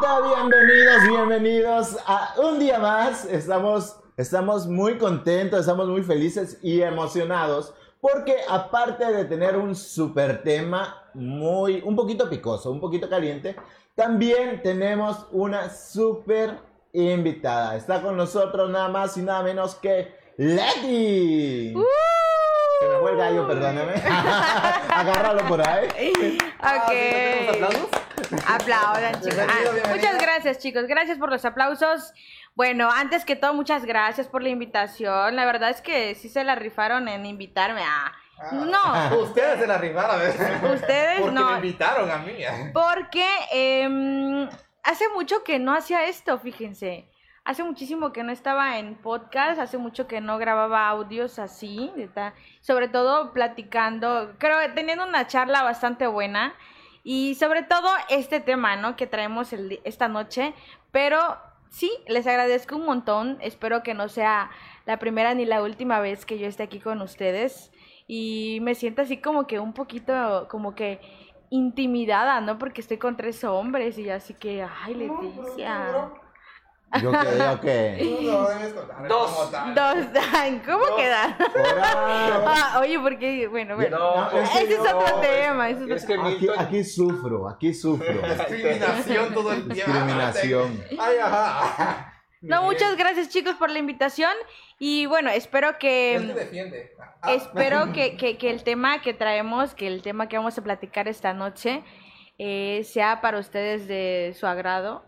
bienvenidos, bienvenidos a un día más. Estamos, estamos muy contentos, estamos muy felices y emocionados porque aparte de tener un super tema muy, un poquito picoso, un poquito caliente, también tenemos una super invitada. Está con nosotros nada más y nada menos que Leti. ¡Uh! Se me fue el gallo, perdóname. Agárralo por ahí. Ok. Aplaudan, chicos. Bienvenido, Ah, muchas gracias, chicos. Gracias por los aplausos. Bueno, antes que todo, muchas gracias por la invitación. La verdad es que sí se la rifaron en invitarme a. No, Ustedes se la rimaron, ¿verdad? Ustedes Porque no. me invitaron a mí. ¿eh? porque em, hace mucho que no hacía esto, fíjense. Hace muchísimo que no estaba en podcast, hace mucho que no grababa audios así, sobre todo platicando, creo que teniendo una charla bastante buena y sobre todo este tema, ¿no? Que traemos el esta noche, pero sí, les agradezco un montón, espero que no sea la primera ni la última vez que yo esté aquí con ustedes y me siento así como que un poquito, como que intimidada, ¿no? Porque estoy con tres hombres y así que, ay, Leticia. Yo creo que. Tú no debes contar Dos. como tal. Dos, ay, ¿cómo Dos. queda? Ah, oye, porque, bueno, bueno. No, Ese es yo- otro tema. es que Aquí, Milton- aquí sufro, aquí sufro. Discriminación todo el tiempo. Discriminación. Ay, ajá. No, muchas gracias chicos por la invitación y bueno, espero que defiende. Ah, espero que, que, que el tema que traemos, que el tema que vamos a platicar esta noche eh, sea para ustedes de su agrado,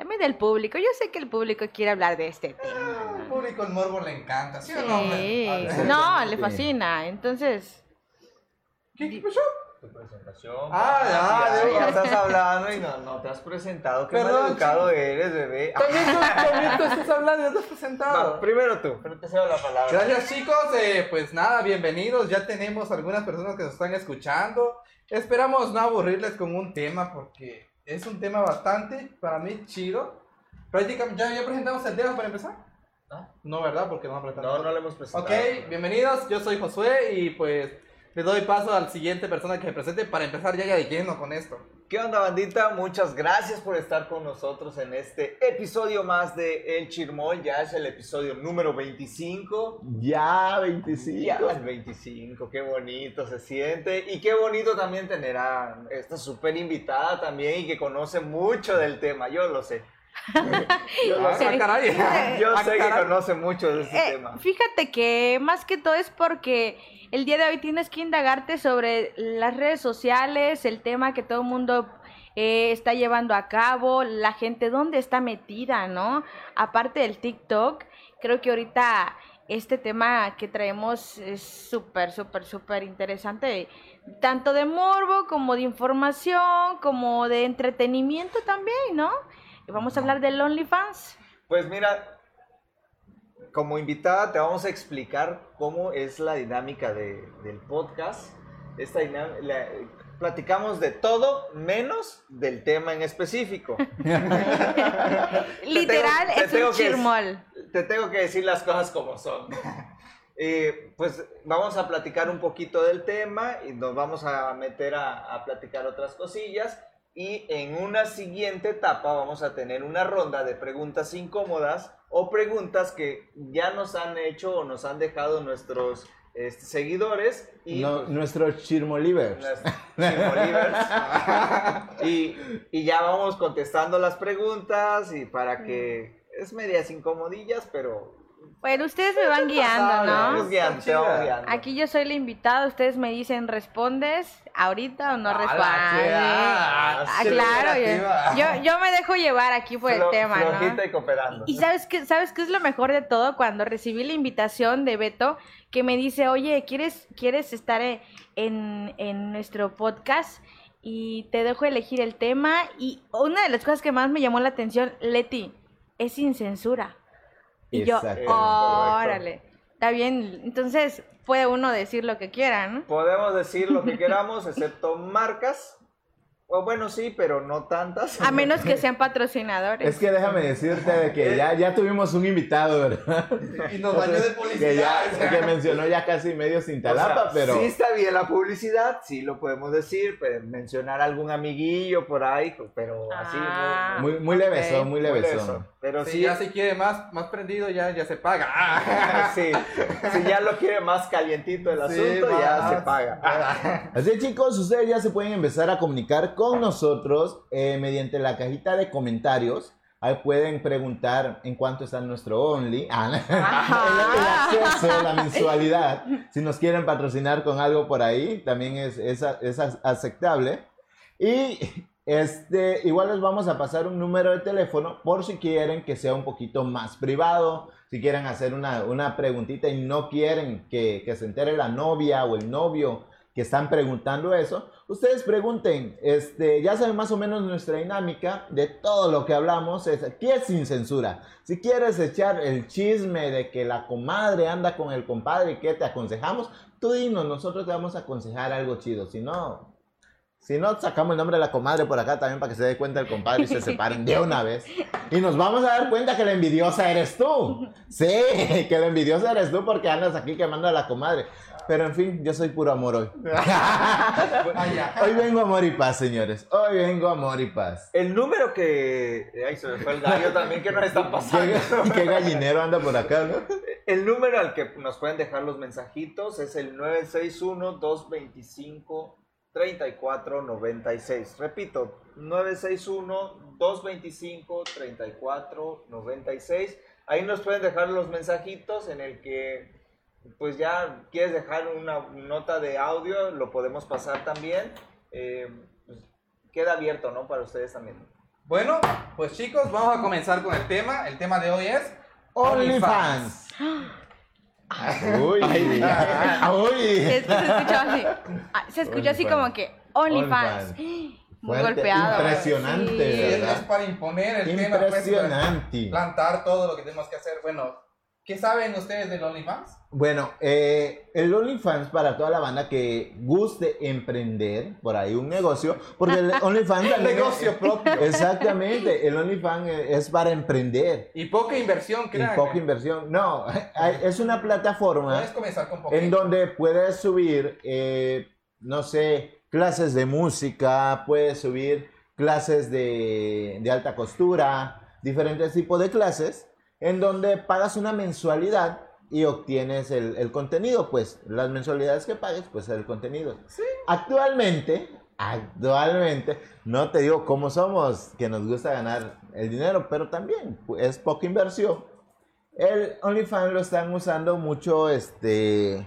también del público. Yo sé que el público quiere hablar de este tema. Al público el morbo le encanta, ¿sí o no? Sí, no, le fascina. Entonces, ¿Qué qué pasó? Tu presentación. Ah, digo. ya estás hablando y no, no te has presentado. Qué Perdón, mal educado eres, bebé. Ah, También tú, también tú estás hablando, ya te has presentado. va, primero tú, pero te cedo la palabra. Gracias chicos, eh, pues nada, bienvenidos. Ya tenemos algunas personas que nos están escuchando. Esperamos no aburrirles con un tema porque es un tema bastante, para mí, chido. Prácticamente, ¿ya, ya presentamos el tema para empezar? ¿Ah? No, ¿verdad? Porque no lo. No, no le hemos presentado. Ok, bienvenidos, yo soy Josué y pues le doy paso al siguiente persona que se presente para empezar ya, ya de lleno con esto. ¿Qué onda, bandita? Muchas gracias por estar con nosotros en este episodio más de El Chirmol. Ya es el episodio número 25. Ya, 25. Ya el 25, qué bonito se siente. Y qué bonito también tener a esta súper invitada también y que conoce mucho del tema. Yo lo sé. Yo Ah, sé. caray. Yo Ah, sé que conoce mucho de este eh, tema. fíjate que más que todo es porque el día de hoy tienes que indagarte sobre las redes sociales, el tema que todo el mundo eh, está llevando a cabo, la gente dónde está metida, ¿no? Aparte del TikTok, creo que ahorita este tema que traemos es súper, súper, súper interesante, tanto de morbo como de información, como de entretenimiento también, ¿no? Vamos a hablar del OnlyFans. Pues mira, como invitada te vamos a explicar cómo es la dinámica de- del podcast. Esta la- platicamos de todo menos del tema en específico. Literal, te es tengo un que- chirmol. Te tengo que decir las cosas como son. Eh, pues vamos a platicar un poquito del tema y nos vamos a meter a, a platicar otras cosillas. Y en una siguiente etapa vamos a tener una ronda de preguntas incómodas o preguntas que ya nos han hecho o nos han dejado nuestros este, seguidores. Y No, pues, nuestros chirmolivers. Chirmolivers. y, y ya vamos contestando las preguntas y para que es medias incomodillas, pero Bueno, ustedes me van guiando, ¿no? guiando, guiando. Aquí yo soy la invitada, ustedes me dicen, ¿respondes ahorita o no respondes? que- ah, Ah, sí, claro, yo, yo, me dejo llevar aquí por el tema, ¿no? y cooperando. Y sabes qué, sabes qué es lo mejor de todo cuando recibí la invitación de Beto que me dice, oye, ¿quieres, quieres estar e- en, en nuestro podcast? Y te dejo elegir el tema. Y una de las cosas que más me llamó la atención, Leti, es sin censura. Y yo, órale, está bien. Entonces puede uno decir lo que quiera, ¿no? Podemos decir lo que queramos, excepto marcas bueno, sí, pero no tantas. A menos que sean patrocinadores. Es que déjame decirte de que ya, ya tuvimos un invitado, ¿verdad? Y nos bañó de que publicidad. ya o sea. que mencionó ya casi medio O Cintalapa, sea, pero Sí está bien la publicidad, sí lo podemos decir, pues, mencionar algún amiguillo por ahí, pero así Ah. no- muy, muy Ok. levesón, muy muy levesón. Pero Si sí, ya se quiere más, más prendido, ya, ya se paga. Ah. sí, si ya lo quiere más calientito el Sí, asunto, ya se paga. Así chicos, ustedes ya se pueden empezar a comunicar con nosotros eh, mediante la cajita de comentarios. Ahí pueden preguntar en cuánto está nuestro Only. Ah, el, el acceso, la mensualidad. Si nos quieren patrocinar con algo por ahí, también es, es, es aceptable. Y este, igual les vamos a pasar un número de teléfono por si quieren que sea un poquito más privado. Si quieren hacer una, una preguntita y no quieren que, que se entere la novia o el novio que están preguntando eso, ustedes pregunten, este, ya saben más o menos nuestra dinámica de todo lo que hablamos, es, aquí es sin censura. Si quieres echar el chisme de que la comadre anda con el compadre y que te aconsejamos, tú dinos, nosotros te vamos a aconsejar algo chido, si no... Si no, sacamos el nombre de la comadre por acá también para que se dé cuenta el compadre y se separen de una vez. Y nos vamos a dar cuenta que la envidiosa eres tú. Sí, que la envidiosa eres tú porque andas aquí quemando a la comadre. Pero en fin, yo soy puro amor hoy. Vaya. Hoy vengo amor y paz, señores. Hoy vengo amor y paz. El número que... Ay, se me fue el gallo también que nos están pasando. ¿Qué, qué gallinero anda por acá, no? El número al que nos pueden dejar los mensajitos es el 961-225-3496. Repito, 961-225-3496. Ahí nos pueden dejar los mensajitos en el que, pues ya quieres dejar una nota de audio, lo podemos pasar también. Eh, pues, queda abierto, ¿no? Para ustedes también. Bueno, pues chicos, vamos a comenzar con el tema. El tema de hoy es OnlyFans. Uy, uy. Es que se escuchó así. Ah, Se escuchó así como que OnlyFans. Muy Fuerte, golpeado. impresionante, Sí. ¿verdad? es para imponer el tema, pues, Impresionante. plantar todo lo que tenemos que hacer. Bueno, ¿qué saben ustedes del OnlyFans? Bueno, eh, el OnlyFans para toda la banda que guste emprender por ahí un negocio, porque el OnlyFans también negocio es- propio. Exactamente, el OnlyFans es para emprender Y poca inversión, y créanme. poca inversión. No, es una plataforma Puedes comenzar con en donde puedes subir, eh, no sé, clases de música, puedes subir clases de, de alta costura, diferentes tipos de clases, en donde pagas una mensualidad y obtienes el, el contenido, pues las mensualidades que pagues, pues el contenido. Actualmente, actualmente, no te digo cómo somos, que nos gusta ganar el dinero, pero también es poca inversión. El OnlyFans lo están usando mucho, este,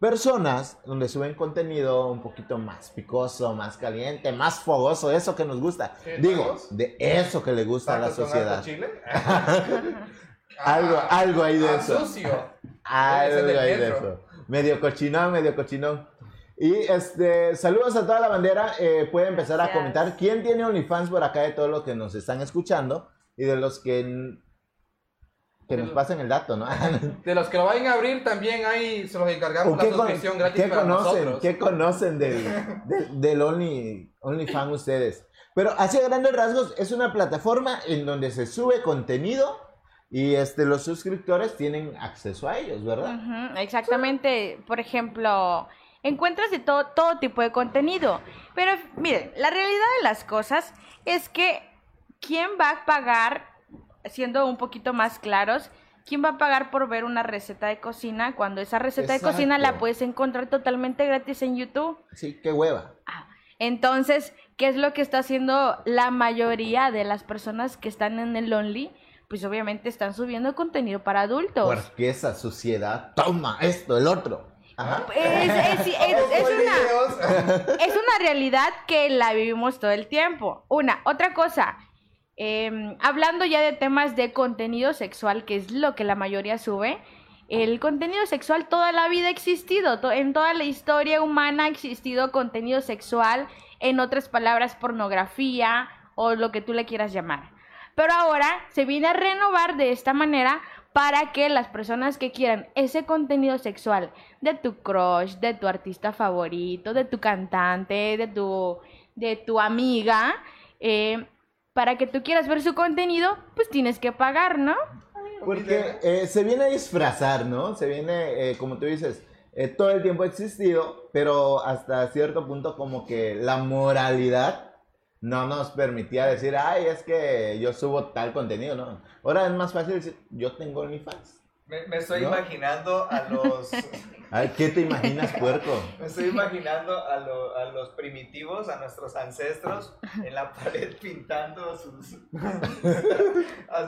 personas donde suben contenido un poquito más picoso, más caliente, más fogoso, eso que nos gusta. ¿Qué, Digo, de eso que le gusta a la ¿Tacos con sociedad. chile? Algo, Ah, algo hay de ah, eso. sucio. Algo ser hay de eso. Medio cochinón, medio cochinón. Y este, saludos a toda la bandera. Eh, puede empezar a comentar quién tiene OnlyFans por acá de todos los que nos están escuchando y de los que, que nos pasen el dato, ¿no? De los que lo vayan a abrir, también ahí se los encargamos ¿O la con- suscripción gratis qué para conocen, nosotros. ¿Qué conocen del, del, del Only, OnlyFans ustedes? Pero así a grandes rasgos es una plataforma en donde se sube contenido y este, los suscriptores tienen acceso a ellos, ¿verdad? Exactamente. Por ejemplo, encuentras de todo, todo tipo de contenido. Pero miren, la realidad de las cosas es que ¿quién va a pagar, siendo un poquito más claros, quién va a pagar por ver una receta de cocina cuando esa receta de cocina la puedes encontrar totalmente gratis en YouTube? Sí, qué hueva. Ah, Entonces, ¿qué es lo que está haciendo la mayoría de las personas que están en el Only? Pues obviamente están subiendo contenido para adultos. Porque esa sociedad toma esto, el otro. Ajá. Es, una, videos. es una realidad que la vivimos todo el tiempo. Una, otra cosa, eh, hablando ya de temas de contenido sexual, que es lo que la mayoría sube, el contenido sexual toda la vida ha existido, to- en toda la historia humana ha existido contenido sexual, en otras palabras, pornografía o lo que tú le quieras llamar. Pero ahora se viene a renovar de esta manera para que las personas que quieran ese contenido sexual de tu crush, de tu artista favorito, de tu cantante, de tu de tu amiga, eh, para que tú quieras ver su contenido, pues tienes que pagar, ¿no? Porque eh, se viene a disfrazar, ¿no? Se viene, eh, como tú dices, todo el tiempo ha existido, pero hasta cierto punto como que la moralidad no nos permitía decir, ay, es que yo subo tal contenido, ¿no? Ahora es más fácil decir, yo tengo OnlyFans. Me, me estoy ¿No? imaginando a los... Ay, ¿Qué te imaginas, puerco? Me estoy imaginando a, lo- a los primitivos, a nuestros ancestros, en la pared pintando sus...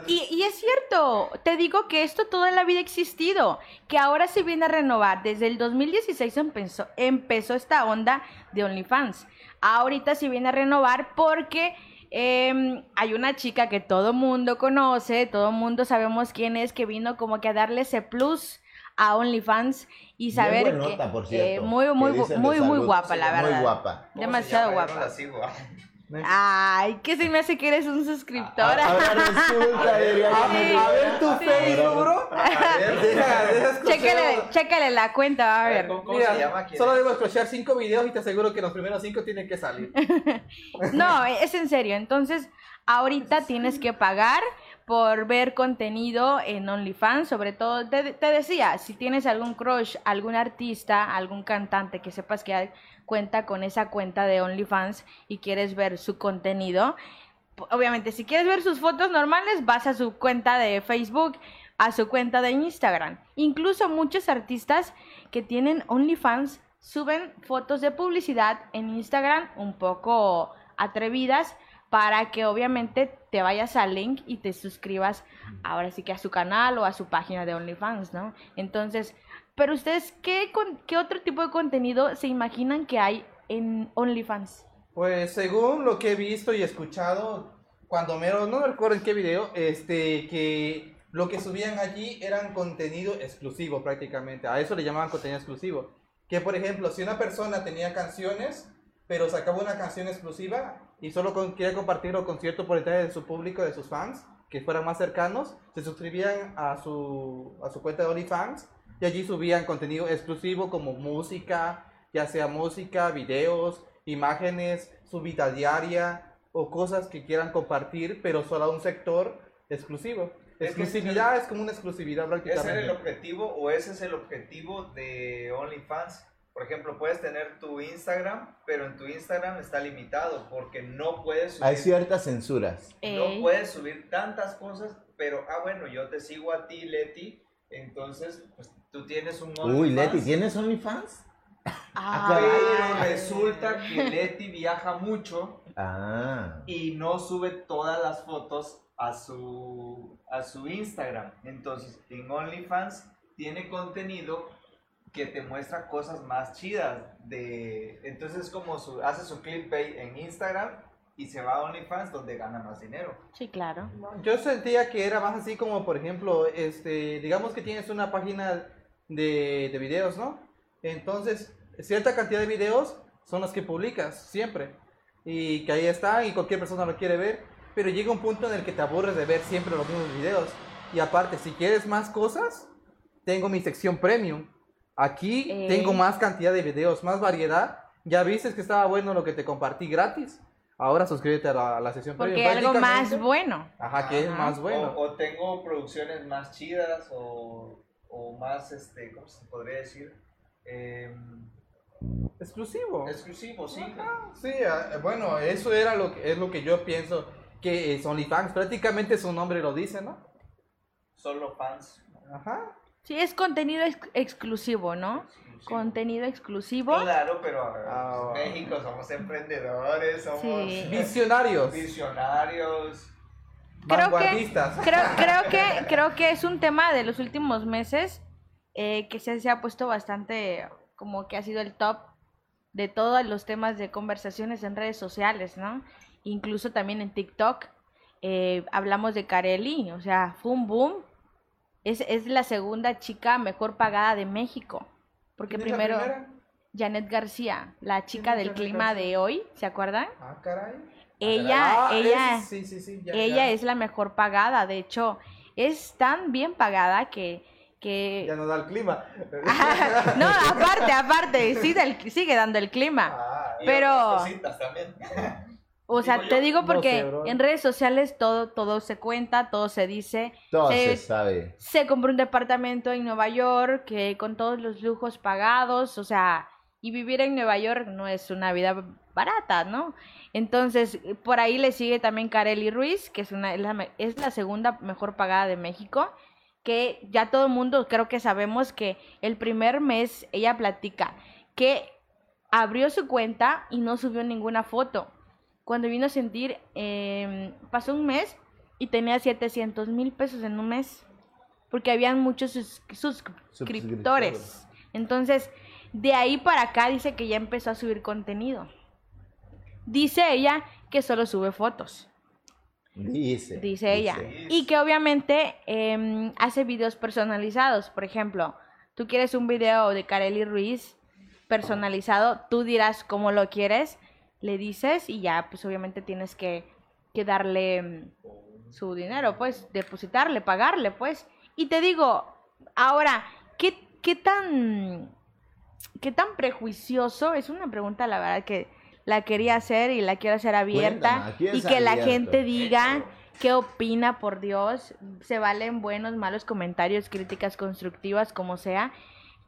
Y, y es cierto, te digo que esto toda la vida ha existido, que ahora se viene a renovar. Desde el 2016 empezó, empezó esta onda de OnlyFans. Ahorita se viene a renovar porque em, hay una chica que todo mundo conoce, todo mundo sabemos quién es, que vino como que a darle ese plus a OnlyFans y saber Bien que buenota, por eh, cierto. muy, que muy, muy, muy guapa, la verdad. Muy guapa. ¿Cómo se Demasiado llama? Yo no guapa. la sigo. Ay, que se me hace que eres un suscriptor. A- resulta, diría A, ver tu Sí. Facebook, bro. A ver, Deja, deja escuchar. Chécale, chécale la cuenta, a ver. ¿Cómo, cómo Mira, se llama? ¿Quién solo debo escuchar cinco videos y te aseguro que los primeros cinco tienen que salir. No, es en serio. Entonces, ahorita tienes que pagar por ver contenido en OnlyFans. Sobre todo, te, te decía, si tienes algún crush, algún artista, algún cantante que sepas que hay- cuenta con esa cuenta de OnlyFans y quieres ver su contenido, obviamente, si quieres ver sus fotos normales, vas a su cuenta de Facebook, a su cuenta de Instagram. Incluso muchos artistas que tienen OnlyFans suben fotos de publicidad en Instagram un poco atrevidas para que obviamente te vayas al link y te suscribas ahora sí que a su canal o a su página de OnlyFans, ¿no? Entonces, pero ustedes, ¿qué, con- qué otro tipo de contenido se imaginan que hay en OnlyFans? Pues según lo que he visto y escuchado, cuando me no me recuerdo en qué video, este, que lo que subían allí eran contenido exclusivo prácticamente. A eso le llamaban contenido exclusivo. Que por ejemplo, si una persona tenía canciones, pero sacaba una canción exclusiva y solo con- quería compartirlo con cierto porcentaje de su público, de sus fans, que fueran más cercanos, se suscribían a su, a su cuenta de OnlyFans y allí subían contenido exclusivo como música, ya sea música, videos, imágenes, su vida diaria o cosas que quieran compartir, pero solo a un sector exclusivo. Es que Exclusividad es como una exclusividad ¿Ese es el prácticamente. objetivo o ese es el objetivo de OnlyFans? Por ejemplo, puedes tener tu Instagram, pero en tu Instagram está limitado porque no puedes subir, Hay ciertas censuras. No puedes subir tantas cosas, pero ah bueno, yo te sigo a ti, Leti, entonces pues, tú tienes un Uy, OnlyFans, Leti, ¿tienes OnlyFans? Ah, Pero resulta que Leti viaja mucho Ah. y no sube todas las fotos a su, a su Instagram. Entonces, en OnlyFans tiene contenido que te muestra cosas más chidas. De, entonces, es como su, hace su clickbait en Instagram y se va a OnlyFans donde gana más dinero. sí, claro. Yo sentía que era más así como, por ejemplo, este, digamos que tienes una página de, de videos, ¿no? Entonces, cierta cantidad de videos son los que publicas siempre. Y que ahí están y cualquier persona lo quiere ver. Pero llega un punto en el que te aburres de ver siempre los mismos videos. Y aparte, si quieres más cosas, tengo mi sección premium. Aquí Eh. tengo más cantidad de videos, más variedad. Ya viste que estaba bueno lo que te compartí gratis. Ahora suscríbete a la, a la sección Porque premium. algo más bueno. Ajá, que es más bueno. O, o tengo producciones más chidas o, o más, este, ¿cómo se podría decir? Em, Exclusivo. exclusivo, sí. Sí, ah, bueno, eso era lo que, es lo que yo pienso que es OnlyFans. Prácticamente su nombre lo dice, ¿no? Solo fans. Ajá. Sí, es contenido ex- exclusivo, ¿no? exclusivo. Contenido exclusivo. Claro, pero Ah, en México somos emprendedores, somos Sí. Visionarios. visionarios. Creo que-. Creo, creo que creo que es un tema de los últimos meses eh, que se, se ha puesto bastante como que ha sido el top de todos los temas de conversaciones en redes sociales, ¿no? Incluso también en TikTok eh, hablamos de Carelli, o sea, fue un boom. Es, es la segunda chica mejor pagada de México. Porque ¿Quién es la primero? Janet García, la chica del clima García? de hoy, ¿se acuerdan? Ah, caray. Ella, Ah, ella, sí, sí, sí, ya, ella ya. es la mejor pagada, de hecho, es tan bien pagada que... que... Ya no da el clima. no, aparte, aparte, del- sigue dando el clima. Ah, Pero-. O sea, Digo te digo no porque sé, en redes sociales todo, todo se cuenta, todo se dice. Todo se se- sabe. Se compró un departamento en Nueva York que con todos los lujos pagados, o sea, y vivir en Nueva York no es una vida barata, ¿no? Entonces, por ahí le sigue también Kareli Ruiz, que es, una, es, la, es la segunda mejor pagada de México, que ya todo el mundo creo que sabemos que el primer mes ella platica que abrió su cuenta y no subió ninguna foto. Cuando vino a sentir, em, pasó un mes y tenía 700 mil pesos en un mes. Porque habían muchos sus-. Suscriptores. Entonces, de ahí para acá dice que ya empezó a subir contenido. Dice ella que solo sube fotos, Dice. dice ella. dice. Y que obviamente em, hace videos personalizados. Por ejemplo, tú quieres un video de Kareli Ruiz personalizado, tú dirás cómo lo quieres, le dices y ya, pues obviamente tienes que, que darle em, su dinero, pues, depositarle, pagarle, pues. Y te digo, ahora, ¿qué, qué tan, qué tan prejuicioso? Es una pregunta, la verdad, que la quería hacer y la quiero hacer abierta Cuéntame, y que la gente diga qué opina, por Dios. Se valen buenos, malos comentarios, críticas constructivas, como sea.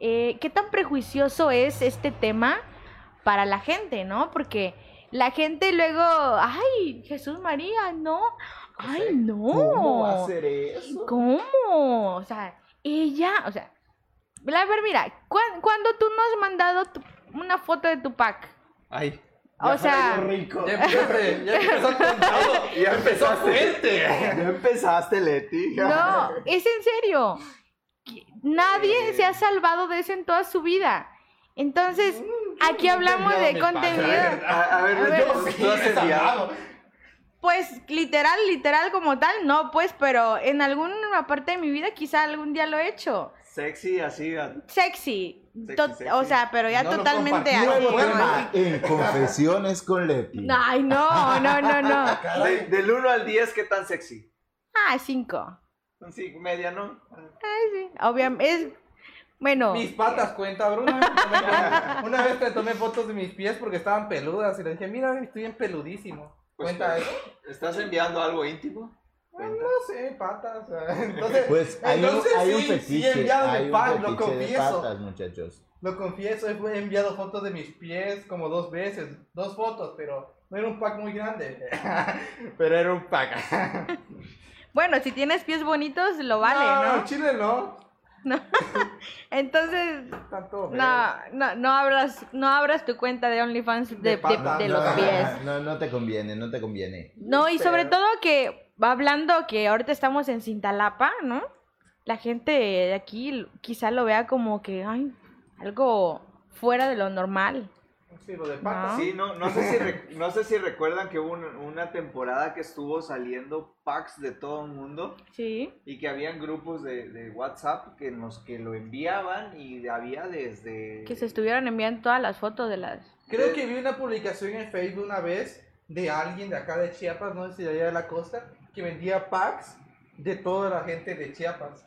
Eh, ¿Qué tan prejuicioso es este tema para la gente, no? Porque la gente luego, ay, Jesús María, no, ay, no. ¿Cómo va a ser eso? ¿Cómo? O sea, ella, o sea, a ver, mira, ¿cuán- cuando tú no has mandado tu- una foto de tu pack? Ay. O sea, rico. Ya empezaste, ya empezó. Ya empezaste. fuerte. Ya empezaste, Leti. no, es en serio. Nadie se ha salvado de eso en toda su vida. Entonces, aquí hablamos de contenido. A, a ver, A ver. ¿tú- tú has enviado? Pues literal, literal como tal, no, pues, pero en alguna parte de mi vida quizá algún día lo he hecho. Sexy, así. Sexy. Sexy, To- sexy. O sea, pero ya No totalmente compartí. así. Nuevo Bueno, tema en Confesiones con Leti. Ay, no, no, no, no. De- del 1 al 10, ¿qué tan sexy? Ah, cinco. Un cinco, media, ¿no? Ay, sí. Obviamente, es. Bueno, Mis patas cuenta, Bruno. Una, una vez te tomé fotos de mis pies porque estaban peludas y le dije, mira, estoy bien peludísimo. Pues, ¿Cuenta eso? ¿Estás enviando algo íntimo? Ah, No sé, patas. Entonces, Pues hay un, entonces hay un sí, sí he fetiche, enviado hay mi un pack, lo de confieso. patas, muchachos. Lo confieso, he enviado fotos de mis pies como dos veces, dos fotos, pero no era un pack muy grande. pero era un pack. bueno, si tienes pies bonitos, lo vale, ¿no? Chile no. Entonces, Tanto. no, no, no abras, no abras tu cuenta de OnlyFans de, De de- de no, los no, pies. No, no te conviene, no te conviene. No, y sobre todo que, hablando que ahorita estamos en Cintalapa, ¿no? La gente de aquí quizá lo vea como que, ay, algo fuera de lo normal. Sí, lo de patas. No. Sí, no, no, sé si re- no sé si recuerdan que hubo un- una temporada que estuvo saliendo packs de todo el mundo Sí. y que habían grupos de, de WhatsApp que en los que lo enviaban y había desde... Que se estuvieran enviando todas las fotos de las... Creo que vi una publicación en Facebook una vez de alguien de acá de Chiapas, no sé si de allá de la costa, que vendía packs de toda la gente de Chiapas.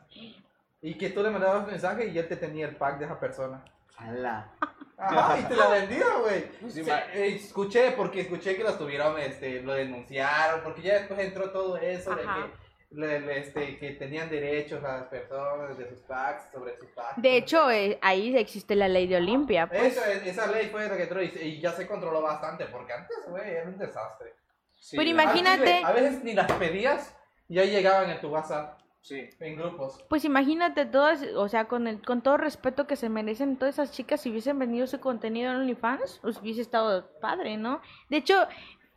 Y que tú le mandabas un mensaje y él te tenía el pack de esa persona. Ala. Ajá, y te la vendía, güey. Pues Sí, eh, escuché, porque escuché que los tuvieron, este, lo denunciaron, porque ya después entró todo eso de que, le- le- este, que tenían derechos a las personas de sus packs, sobre sus packs. De hecho, eh, ahí existe la ley de Olimpia, pues. Esa, esa ley fue la que entró y, y ya se controló bastante, porque antes, güey, era un desastre. Sí, Pero imagínate- A veces ni las pedías, ya llegaban en tu WhatsApp, Sí. en grupos. Pues imagínate todas, o sea, con el, con todo respeto que se merecen todas esas chicas si hubiesen vendido su contenido en OnlyFans, pues hubiese estado padre, ¿no? De hecho,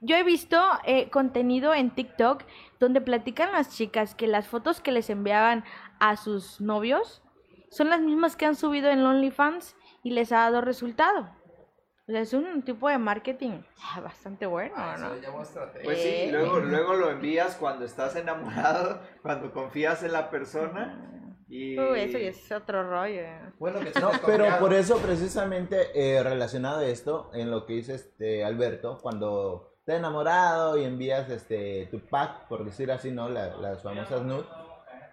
yo he visto eh, contenido en TikTok donde platican las chicas que las fotos que les enviaban a sus novios son las mismas que han subido en OnlyFans y les ha dado resultado. O sea, es un tipo de marketing bastante bueno, Ah, ¿no? Pues sí, luego, luego lo envías cuando estás enamorado, cuando confías en la persona y... Uy, eso ya es otro rollo. eh. Bueno, que No, pero por eso precisamente eh, relacionado a esto, en lo que dice este Alberto, cuando estás enamorado y envías este tu pack, por decir así, ¿no? La- las famosas nude,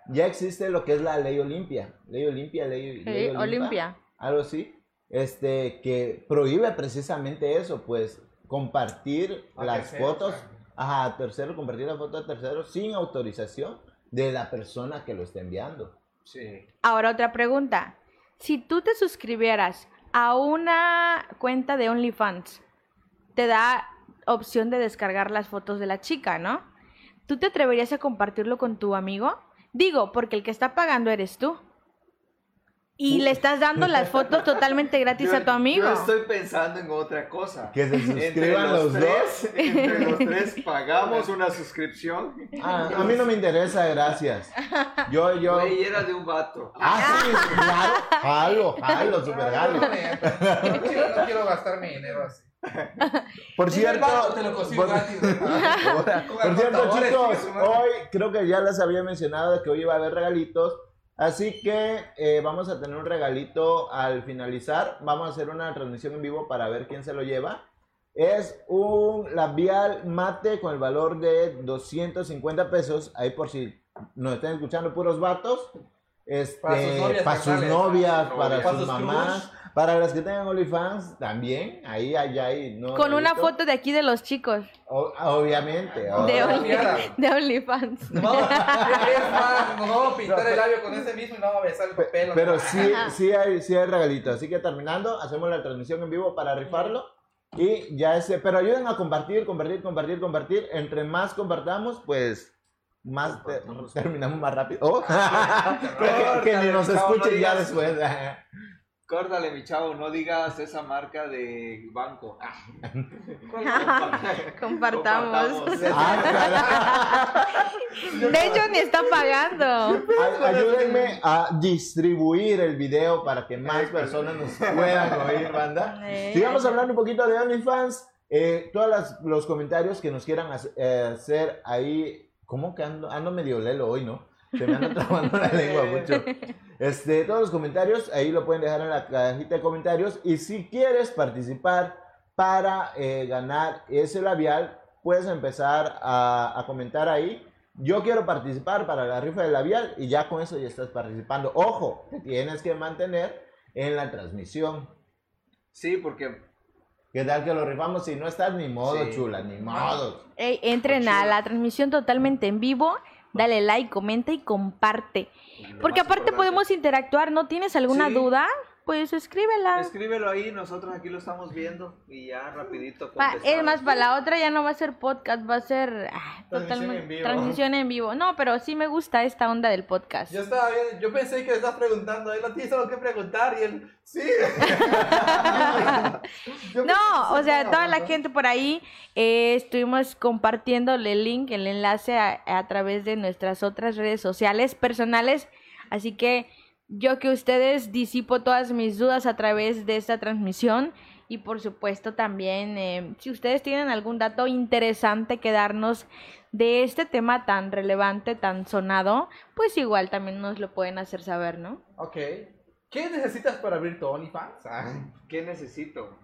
ya existe lo que es la ley Olimpia. Ley Olimpia, ley, ley Olimpia. Algo así. este, que prohíbe precisamente eso, pues compartir A las fotos ajá, a tercero, compartir la foto a tercero sin autorización de la persona que lo está enviando. Sí. Ahora otra pregunta. Si tú te suscribieras a una cuenta de OnlyFans, te da opción de descargar las fotos de la chica, ¿no? ¿Tú te atreverías a compartirlo con tu amigo? Digo, porque el que está pagando eres tú. Y le estás dando las fotos totalmente gratis Yo- a tu amigo. Yo estoy pensando en otra cosa. Que se Entre suscriban los, dos. entre los tres pagamos una suscripción. Ah, a mí no me interesa, gracias. Yo, yo. Güey, era de un vato. Ah, sí, claro. Jalo, jalo, super No, jalo. no, no, chido, no quiero gastar mi dinero así. Por cierto, por, cierto, chicos, hoy creo que ya les había mencionado que hoy iba a haber regalitos. Así que eh, vamos a tener un regalito al finalizar. Vamos a hacer una transmisión en vivo para ver quién se lo lleva. Es un labial mate con el valor de 250 pesos. Ahí por si nos están escuchando puros vatos. Este, Para sus novias para novias, sus mamás, para las que tengan OnlyFans también. Ahí, ahí, ahí. No Con una regalito. foto de aquí de los chicos O- obviamente. de, obviamente. Only- de OnlyFans. No, es más, nos vamos a pintar el labio con ese mismo y no vamos a besar el papel. Pero sí, sí hay, sí hay regalito. Así que terminando, hacemos la transmisión en vivo para rifarlo. Y ya ese, pero ayuden a compartir, compartir, compartir, compartir. Entre más compartamos, pues más te- terminamos más rápido. Oh. que, que ni nos escuchen ya después. Córdale, mi chavo, no digas esa marca de banco. Compartamos. Ah, De hecho, ni está pagando. Ay- Ayúdenme a distribuir el video para que más personas nos puedan oír, banda. Sigamos hablando un poquito de OnlyFans. Eh, todos los comentarios que nos quieran eh, hacer ahí. ¿Cómo que ando, ando medio lelo hoy, no? Se me anda trabando la lengua mucho. Este, todos los comentarios ahí lo pueden dejar en la cajita de comentarios. Y si quieres participar para eh, ganar ese labial, puedes empezar a, a comentar ahí. Yo quiero participar para la rifa del labial y ya con eso ya estás participando. Ojo, te tienes que mantener en la transmisión. Sí, porque ¿Qué tal que lo rifamos? Si no estás ni modo, Sí. chula, ni modo. Ey, entren a la transmisión totalmente en vivo. Dale like, comenta y comparte. Porque aparte podemos interactuar. ¿No tienes alguna Sí. duda? Pues escríbela. Escríbelo ahí, nosotros aquí lo estamos viendo y ya rapidito Pa- es más, para la otra ya no va a ser podcast, va a ser ah, totalmente en transmisión en vivo. No, pero sí me gusta esta onda del podcast. Yo estaba bien, yo pensé que estás preguntando, él no tienes algo que preguntar y él, sí. No, o sea, toda la gente por ahí eh, estuvimos compartiéndole el link, el enlace a, a través de nuestras otras redes sociales personales. Así que yo que ustedes disipo todas mis dudas a través de esta transmisión. Y por supuesto también, eh, si ustedes tienen algún dato interesante que darnos de este tema tan relevante, tan sonado, pues igual también nos lo pueden hacer saber, ¿no? Ok. ¿Qué necesitas para abrir tu OnlyFans? Ah, ¿Qué necesito?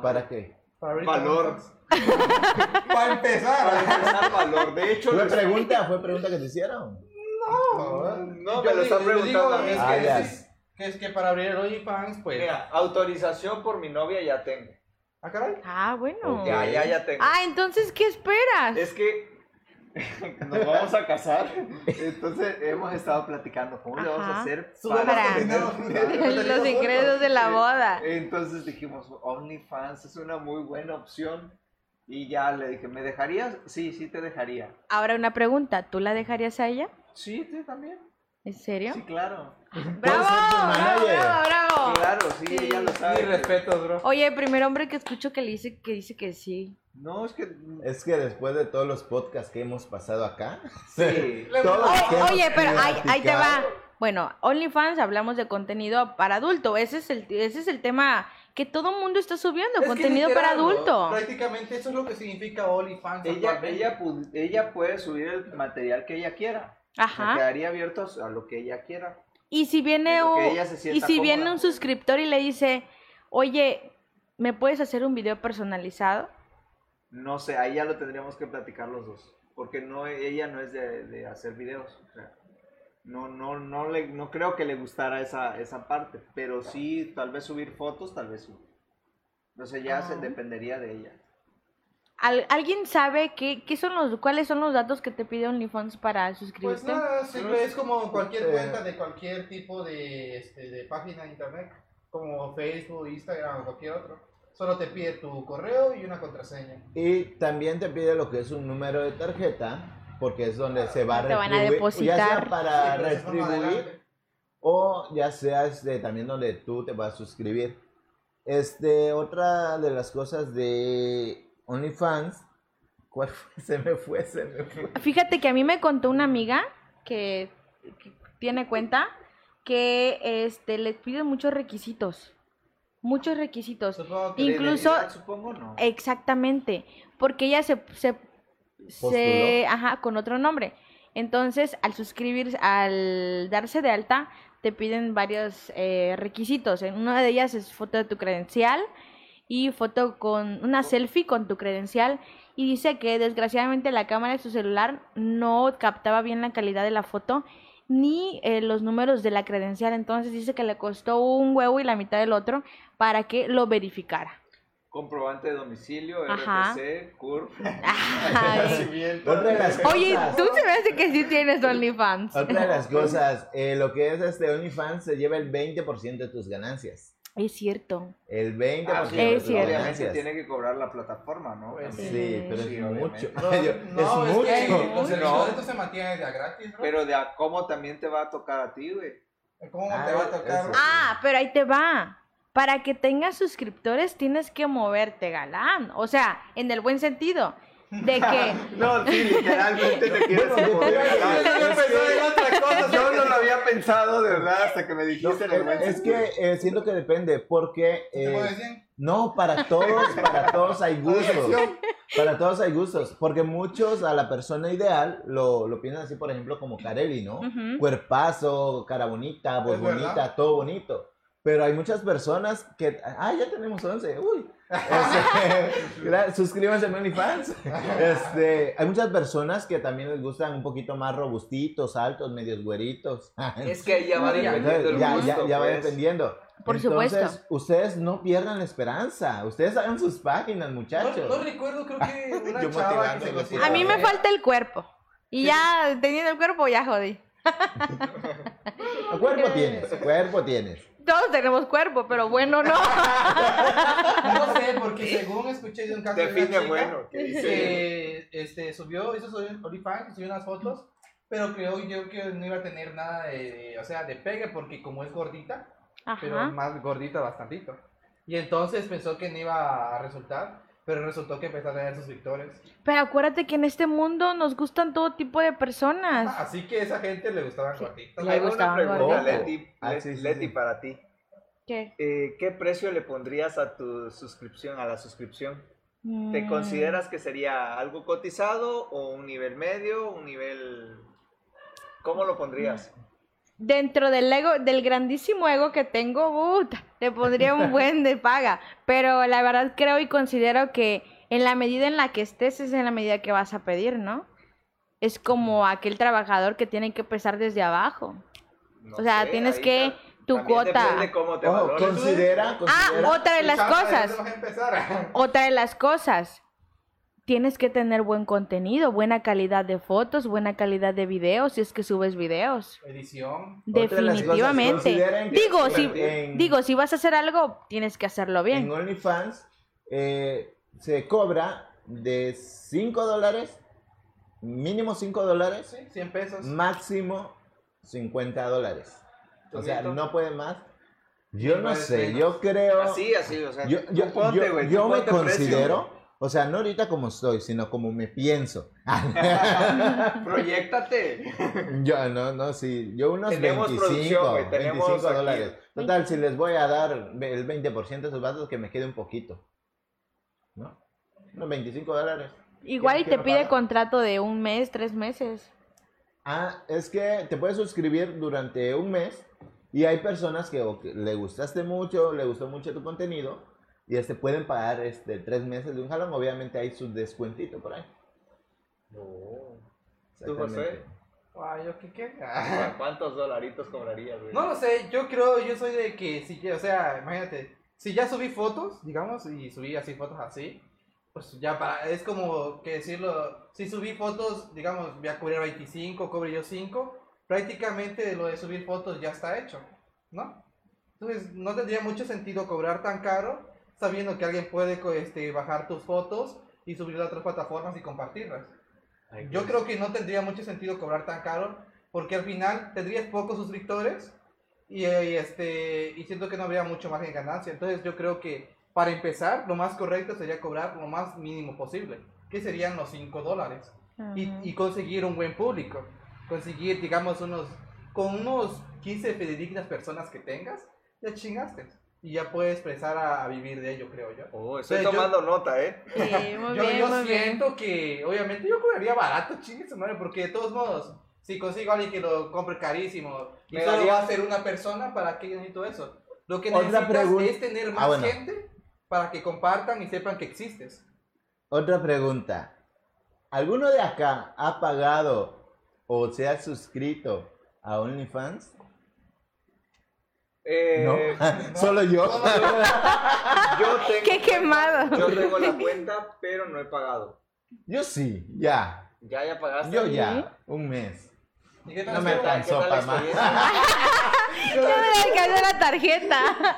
¿Para qué? para abrir Valor. Para empezar. Para empezar, valor. De hecho, ¿Fue pregunta? ¿Fue pregunta que te hicieron? No, me lo están preguntando a mí. es Ah, que, ya. es, que es que para abrir el OnlyFans, pues. Mira, autorización por mi novia ya tengo. ¿Ah, caray? Ah, bueno. Ya, ya, ya tengo. Ah, entonces, ¿qué esperas? Es que nos vamos a casar. Entonces hemos estado platicando cómo le vamos a hacer Para-. Los ingresos de la boda. Entonces dijimos, OnlyFans es una muy buena opción. Y ya le dije, ¿me dejarías? Sí, sí te dejaría. Ahora una pregunta, ¿tú la dejarías a ella? Sí, sí, también. ¿En serio? Sí, claro. ¡Bravo! ¡Bravo, bravo, bravo! Claro, sí, Sí. ella lo sabe. Mis respetos, bro. Oye, el primer hombre que escucho que le dice que dice que sí. No, es que... Es que después de todos los podcasts que hemos pasado acá, Sí. todos Oye, hemos oye, pero ahí, ahí te va. Bueno, OnlyFans hablamos de contenido para adulto. Ese es el, ese es el tema que todo mundo está subiendo, Es contenido literal, para adulto. Prácticamente eso es lo que significa OnlyFans. Ella, ella, ella puede subir el material que ella quiera. Quedaría abierto a lo que ella quiera. Y si viene y si viene cómoda. un suscriptor y le dice, oye, ¿me puedes hacer un video personalizado? No sé, ahí ya lo tendríamos que platicar los dos. Porque no, ella no es de, de hacer videos. o sea, No, no, no, le, no creo que le gustara esa, esa parte, pero sí, tal vez subir fotos, tal vez sí. Entonces ya se Ah. dependería de ella. ¿Al- ¿Alguien sabe qué, qué son los, cuáles son los datos que te pide OnlyFans para Pues suscribirte? nada, siempre es como cualquier Eh. cuenta de cualquier tipo de, este, de página de internet, como Facebook, Instagram o cualquier otro. Solo te pide tu correo y una contraseña. Y también te pide lo que es un número de tarjeta, porque es donde se va a Te van a retribuir, ya sea depositar. para Sí, retribuir o ya sea este, también donde tú te vas a suscribir. Este, otra de las cosas de OnlyFans, ¿cuál fue? Se me fue, se me fue. Fíjate que a mí me contó una amiga que, que tiene cuenta que este le piden muchos requisitos. Muchos requisitos. Supongo que Incluso- ¿De identidad, supongo, no. Exactamente. Porque ella se, se, se ajá, con otro nombre. Entonces, al suscribirse, al darse de alta, te piden varios eh, requisitos. En una de ellas es foto de tu credencial y foto con una selfie con tu credencial. Y dice que desgraciadamente la cámara de su celular no captaba bien la calidad de la foto ni eh, los números de la credencial. Entonces dice que le costó un huevo y la mitad del otro para que lo verificara. Comprobante de domicilio, Ajá. RFC, CURP. Nacimiento. Otra de las Oye, tú se me hace que sí tienes OnlyFans. Otra de las cosas, eh, lo que es este OnlyFans se lleva el 20% de tus ganancias. Es cierto. El 20% Ah, sí, Es cierto. Obviamente tiene que cobrar la plataforma, ¿no? Pues. Sí, pero Sí, es mucho. No, Yo- no, es es que mucho. No. esto se mantienen de a gratis, bro. Pero de a cómo también te va a tocar a ti, güey. ¿Cómo Ah, te va a tocar? eso. Ah, pero ahí te va. Para que tengas suscriptores tienes que moverte galán. O sea, en el buen sentido. De que No, sí, literalmente te quieres. Yo Es pensaba que- en otra cosa, yo no lo había pensado de verdad hasta que me No, dijiste en el es que eh, siento que depende, porque ¿Te eh, puedo decir? no, para todos, para todos hay gustos. Para todos hay gustos, porque muchos a la persona ideal lo, lo piensan así, por ejemplo, como Carelli, ¿no? Ujú. Cuerpazo, cara bonita, voz Es verdad. bonita, todo bonito. Pero hay muchas personas que, ah, ya tenemos 11, uy. Este, suscríbanse a mi OnlyFans. Este, hay muchas personas que también les gustan un poquito más robustitos, altos, medios güeritos. Es que ahí ya va dependiendo ya, gusto, ya, ya va pues. dependiendo. Por Entonces, supuesto. ustedes no pierdan la esperanza. Ustedes hagan sus páginas, muchachos. No, no recuerdo, creo que una Yo chava que se a mí me falta el cuerpo. Y ya teniendo el cuerpo ya jodí. Cuerpo tienes, cuerpo tienes. Todos tenemos cuerpo, pero bueno, no. No sé, porque según escuché de un caso de una chica bueno, que dice. que este, subió, hizo su OnlyFans, subió unas fotos, pero creo yo que no iba a tener nada de, de- o sea, de pegue porque como es gordita, pero Ajá. más gordita bastantito. Y entonces pensó que no iba a resultar, pero resultó que empezó a tener suscriptores. Pero acuérdate que en este mundo nos gustan todo tipo de personas. Así que a esa gente le gustaban gorditas. Le una gustaban pregunta, gorditos. Leti, Ah, Le- sí, sí, Leti, sí. para ti. ¿Qué? Eh, ¿Qué precio le pondrías a tu suscripción, a la suscripción? ¿Te Mm, consideras que sería algo cotizado o un nivel medio, un nivel... ¿Cómo lo pondrías? Dentro del ego, del grandísimo ego que tengo, puta, le pondría un buen de paga. Pero la verdad creo y considero que en la medida en la que estés es en la medida que vas a pedir, ¿no? Es como aquel trabajador que tiene que empezar desde abajo. No O sea, sé, tienes que tu también cuota. Depende cómo te Ojo, valores. considera, Ah, considera. otra de las ¿de cosas. Otra de las cosas. Tienes que tener buen contenido, buena calidad de fotos, buena calidad de videos, si es que subes videos. Edición. De Definitivamente. Digo, si, en- digo, si vas a hacer algo, tienes que hacerlo En bien. OnlyFans eh, se cobra de 5 dólares, mínimo 5 dólares, Sí, 100 pesos. máximo 50 dólares. O sea, no puede más. Yo no sé, menos. yo creo... Así, así, o sea, Yo, yo, ponte, yo- yo me precio. considero, o sea, no ahorita como estoy, sino como me pienso. Proyectate. yo, no, no, sí, yo unos Tenemos 25, producción, güey, tenemos 25 aquí. dólares. Total, si les voy a dar el 20% de esos vasos, que me quede un poquito. ¿No? Unos 25 dólares. Igual y ¿Quién- te pide contrato de un mes, tres meses. Ah, es que te puedes suscribir durante un mes y hay personas que, o que le gustaste mucho, le gustó mucho tu contenido y este pueden pagar este tres meses de un jalón. Obviamente hay su descuentito por ahí. ¿Tú, Exactamente. José? Ay, yo qué qué. ¿Cu- ¿Cuántos dolaritos cobrarías, güey? No lo sé, yo creo, yo soy de que si o sea, imagínate, si ya subí fotos, digamos, y subí así fotos así, pues ya para, es como que decirlo, si subí fotos, digamos, voy a cobrar 25, cobre yo 5, prácticamente lo de subir fotos ya está hecho, ¿no? Entonces no tendría mucho sentido cobrar tan caro sabiendo que alguien puede este, bajar tus fotos y subirlas a otras plataformas y compartirlas. Yo pues, creo que no tendría mucho sentido cobrar tan caro porque al final tendrías pocos suscriptores y, y, este y siento que no habría mucho más en ganancia. Entonces yo creo que para empezar lo más correcto sería cobrar lo más mínimo posible, que serían los 5 dólares y, y conseguir un buen público, conseguir digamos unos con unos 15 fidedignas personas que tengas, ya chingaste y ya puedes empezar a, a vivir de ello, creo yo. Oh, estoy tomando nota, ¿eh? Sí, muy yo bien, yo muy bien. siento que, obviamente, yo cobraría barato, chingue su madre, porque de todos modos, si consigo a alguien que lo compre carísimo y Me solo daría- va a ser una persona, ¿para qué yo necesito eso? Lo que Otra necesitas pregunta- es tener más Ah, bueno. gente para que compartan y sepan que existes. Otra pregunta. ¿Alguno de acá ha pagado o se ha suscrito a OnlyFans? Eh, ¿No? ¿Solo yo? Yo tengo, ¡Qué quemado! yo tengo la cuenta, pero no he pagado. Yo sí, ya. ¿Ya ya pagaste? Yo ya. Un mes. ¿Y qué tal No me alcanzó ¿Qué tal la para más. Yo me alcanzó la tarjeta.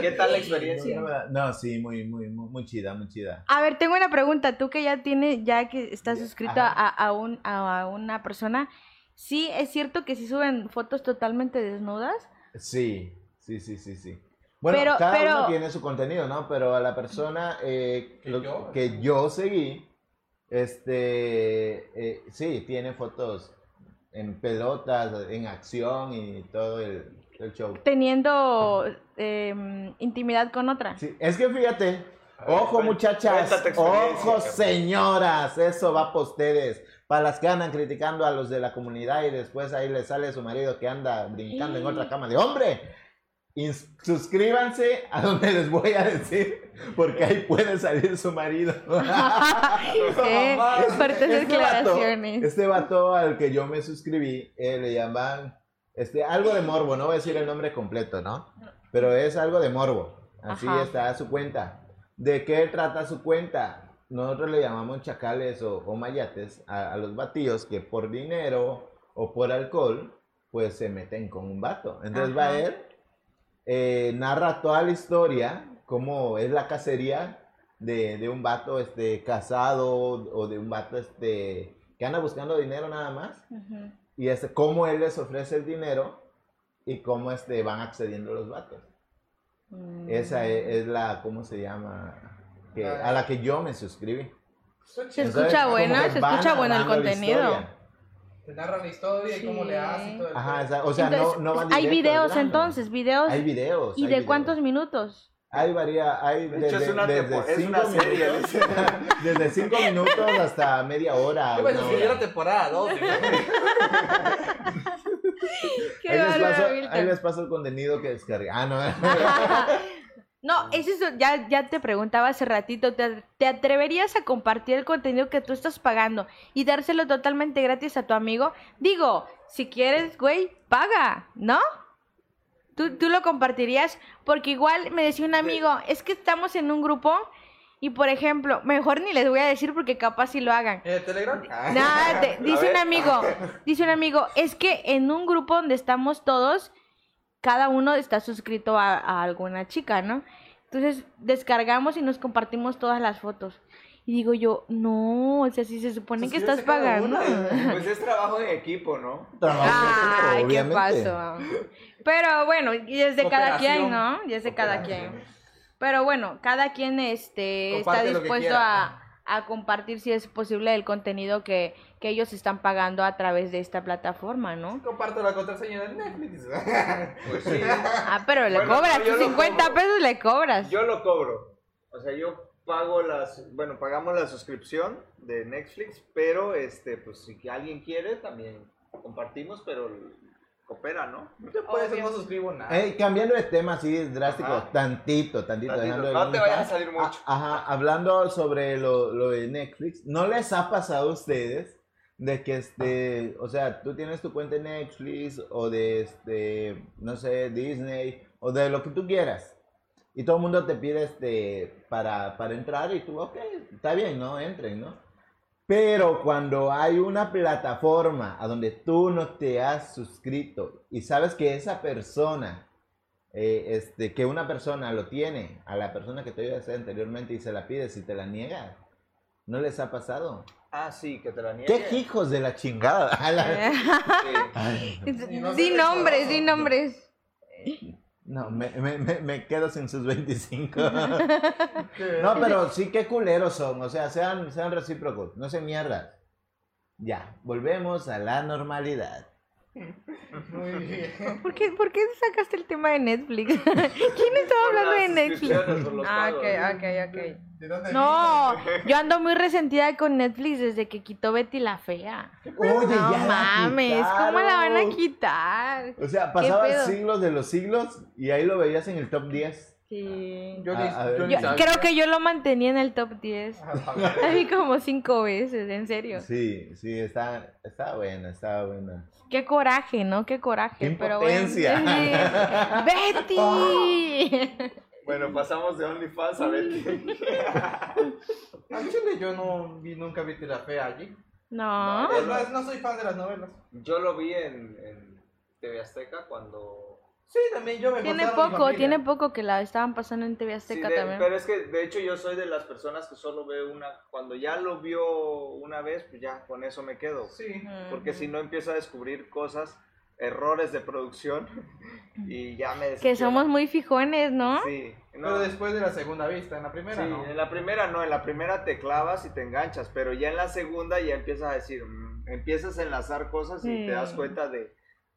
¿Qué tal la experiencia? No, sí, muy, muy, muy, muy chida, muy chida. A ver, tengo una pregunta. Tú que ya tienes, ya que estás suscrito a, a, un, a una persona, ¿sí es cierto que sí suben fotos totalmente desnudas? Sí, sí, sí, sí, sí. Bueno, Pero- cada pero- uno tiene su contenido, ¿no? Pero a la persona eh, Que lo- yo- que yo seguí, este, eh, sí, tiene fotos en pelotas, en acción y todo el, el show. Teniendo em, intimidad con otra. Sí, es que fíjate, ojo muchachas, ojo señoras, eso va para ustedes. Para las que andan criticando a los de la comunidad y después ahí les sale su marido que anda brincando en otra cama de hombre. suscríbanse a donde les voy a decir, porque ahí puede salir su marido. Eh, fuertes Este vato, declaraciones. este vato al que yo me suscribí, eh, le llaman este, algo de morbo, no voy a decir el nombre completo, ¿no? Pero es algo de morbo. Así Ajá. está su cuenta. ¿De qué trata su cuenta? Nosotros le llamamos chacales o, o mayates a, a los batíos que por dinero o por alcohol, pues se meten con un vato. Entonces va Ajá. él, eh, narra toda la historia, cómo es la cacería de, de un vato este, casado o de un vato este, que anda buscando dinero nada más. Y este, cómo él les ofrece el dinero y cómo este, van accediendo los vatos. Mm. Esa es, es la, ¿cómo se llama? Que, a la que yo me suscribí. Se escucha bueno, se escucha bueno el contenido. Te narran la historia y cómo le hace y todo el Ajá, pedo. esa- o sea, Entonces, no, no van hay directo videos entonces, videos. Hay videos. ¿Y hay de videos. cuántos minutos? Hay varía, hay De hecho, desde, es una desde tempo- es cinco una serie, minutos, desde cinco minutos hasta media hora. Yo me la temporada 2. Qué Ahí les, paso, ahí les paso el contenido que descargué. Ah, no. No, eso es, ya, ya te preguntaba hace ratito, ¿te, te atreverías a compartir el contenido que tú estás pagando y dárselo totalmente gratis a tu amigo? Digo, si quieres, güey, paga, ¿no? ¿Tú, tú lo compartirías, porque igual me decía un amigo, es que estamos en un grupo y, por ejemplo, mejor ni les voy a decir porque capaz si lo hagan. ¿En el Telegram? Nada, te- dice un amigo, dice un amigo, es que en un grupo donde estamos todos, cada uno está suscrito a, a alguna chica, ¿no? Entonces descargamos y nos compartimos todas las fotos. Y digo yo, no, o sea, si se supone que estás pagando. Pues es trabajo en equipo, ¿no? Trabajo en equipo, Ay, qué obviamente. pasó. Pero bueno, y es de cada quien. ¿no? Y es de cada quien. Pero bueno, cada quien este, está Comparte dispuesto a compartir si es posible el contenido que, que ellos están pagando a través de esta plataforma, ¿no? Comparto la contraseña de Netflix. Pues sí. Ah, pero le Bueno, cobras, no, yo tus lo 50 cobro. pesos le cobras. Yo lo cobro. O sea, yo pago las, bueno, pagamos la suscripción de Netflix, pero este, pues si alguien quiere, también compartimos, pero coopera, ¿no? Yo por eso Obvio. no suscribo nada. Cambiando de tema así drástico, Ajá. tantito, tantito. No te vayas a salir mucho. Ah, Ajá, hablando sobre lo, lo de Netflix, ¿no les ha pasado a ustedes de que este, o sea, tú tienes tu cuenta en Netflix o de este, no sé, Disney o de lo que tú quieras. Y todo el mundo te pide este para, para entrar y tú, ok, está bien, ¿no? Entren, ¿no? Pero cuando hay una plataforma a donde tú no te has suscrito y sabes que esa persona, eh, este, que una persona lo tiene a la persona que te iba a hacer anteriormente y se la pides y te la niega, ¿no les ha pasado? Ah, sí, que te la niegue. ¡Qué hijos de la chingada! Sí. No Di sé nombres, di nombres. no, me, me- me- me quedo sin sus 25. ¿Qué? No, pero sí qué culeros son. O sea, sean, sean recíprocos. No se mierdas. Ya, volvemos a la normalidad. Muy bien. ¿Por qué, ¿Por qué sacaste el tema de Netflix? ¿Quién estaba hablando de Netflix? Ah, ok, ok, ok. ¿De dónde No, yo ando muy resentida con Netflix desde que quitó Betty la Fea. Oye, No ya la mames, ¿cómo la van a quitar? O sea, pasaban siglos de los siglos y ahí lo veías en el top 10. Sí. Yo, creo que yo lo mantenía en el top 10. Ah, Así como cinco veces, en serio. Sí, sí, está, está buena, está buena. Qué coraje, ¿no? Qué coraje. ¡Qué pero bueno. impotencia! Sí. ¡Betty! Bueno, pasamos de OnlyFans a Betty. Al chile yo no vi nunca vi la fea allí. No. Es más, no soy fan de las novelas. Yo lo vi en, en TV Azteca cuando... Sí, también yo me Tiene mi poco, familia. tiene poco que la estaban pasando en TV Sí, Azteca de- también. pero es que de hecho yo soy de las personas que solo ve una... Cuando ya lo vio una vez, pues ya con eso me quedo. Sí. Porque si no empiezo a descubrir cosas, errores de producción y ya me Que somos muy fijones, ¿no? Sí, no. Pero después de la segunda vista, en la primera Sí, no. en la primera no, en la primera te clavas y te enganchas, pero ya en la segunda ya empiezas a decir, mm, empiezas a enlazar cosas y te das cuenta de,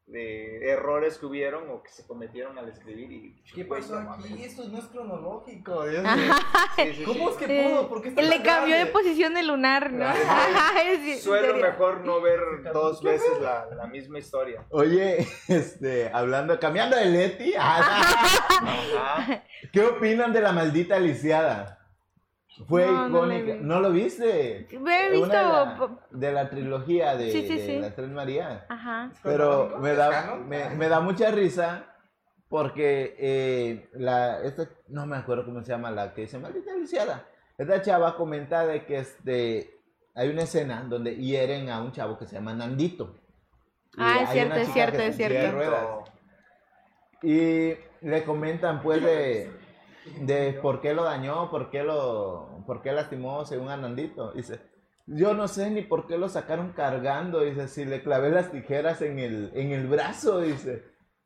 de errores que hubieron o que se cometieron al escribir y... ¿Qué pasó no aquí? Esto no es cronológico. Dios mío. Ajá. Sí, sí, ¿Cómo sí. es que pudo? ¿Por qué está le cambió de posición el lunar, ¿no? Suelo mejor no ver dos ¿qué veces la, la misma historia. Oye, este, hablando, cambiando de Leti. ¿qué opinan de la maldita lisiada? Fue No, icónica. ¿No lo viste? Me he Una visto. de, la, de la trilogía de, Sí, sí, de sí. las Tres Marías. Ajá. Pero me ¿Es da, me, me da mucha risa porque eh, la, esta, no me acuerdo cómo se llama la que dice maldita lisiada. Esta chava comenta de que este, hay una escena donde hieren a un chavo que se llama Nandito. Y Ah, es cierto, es cierto, es cierto. Y le comentan pues de, de por qué lo dañó, por qué lo, por qué lastimó según a Nandito. Dice, yo no sé ni por qué lo sacaron cargando, dice, si le clavé las tijeras en el, en el brazo, dice.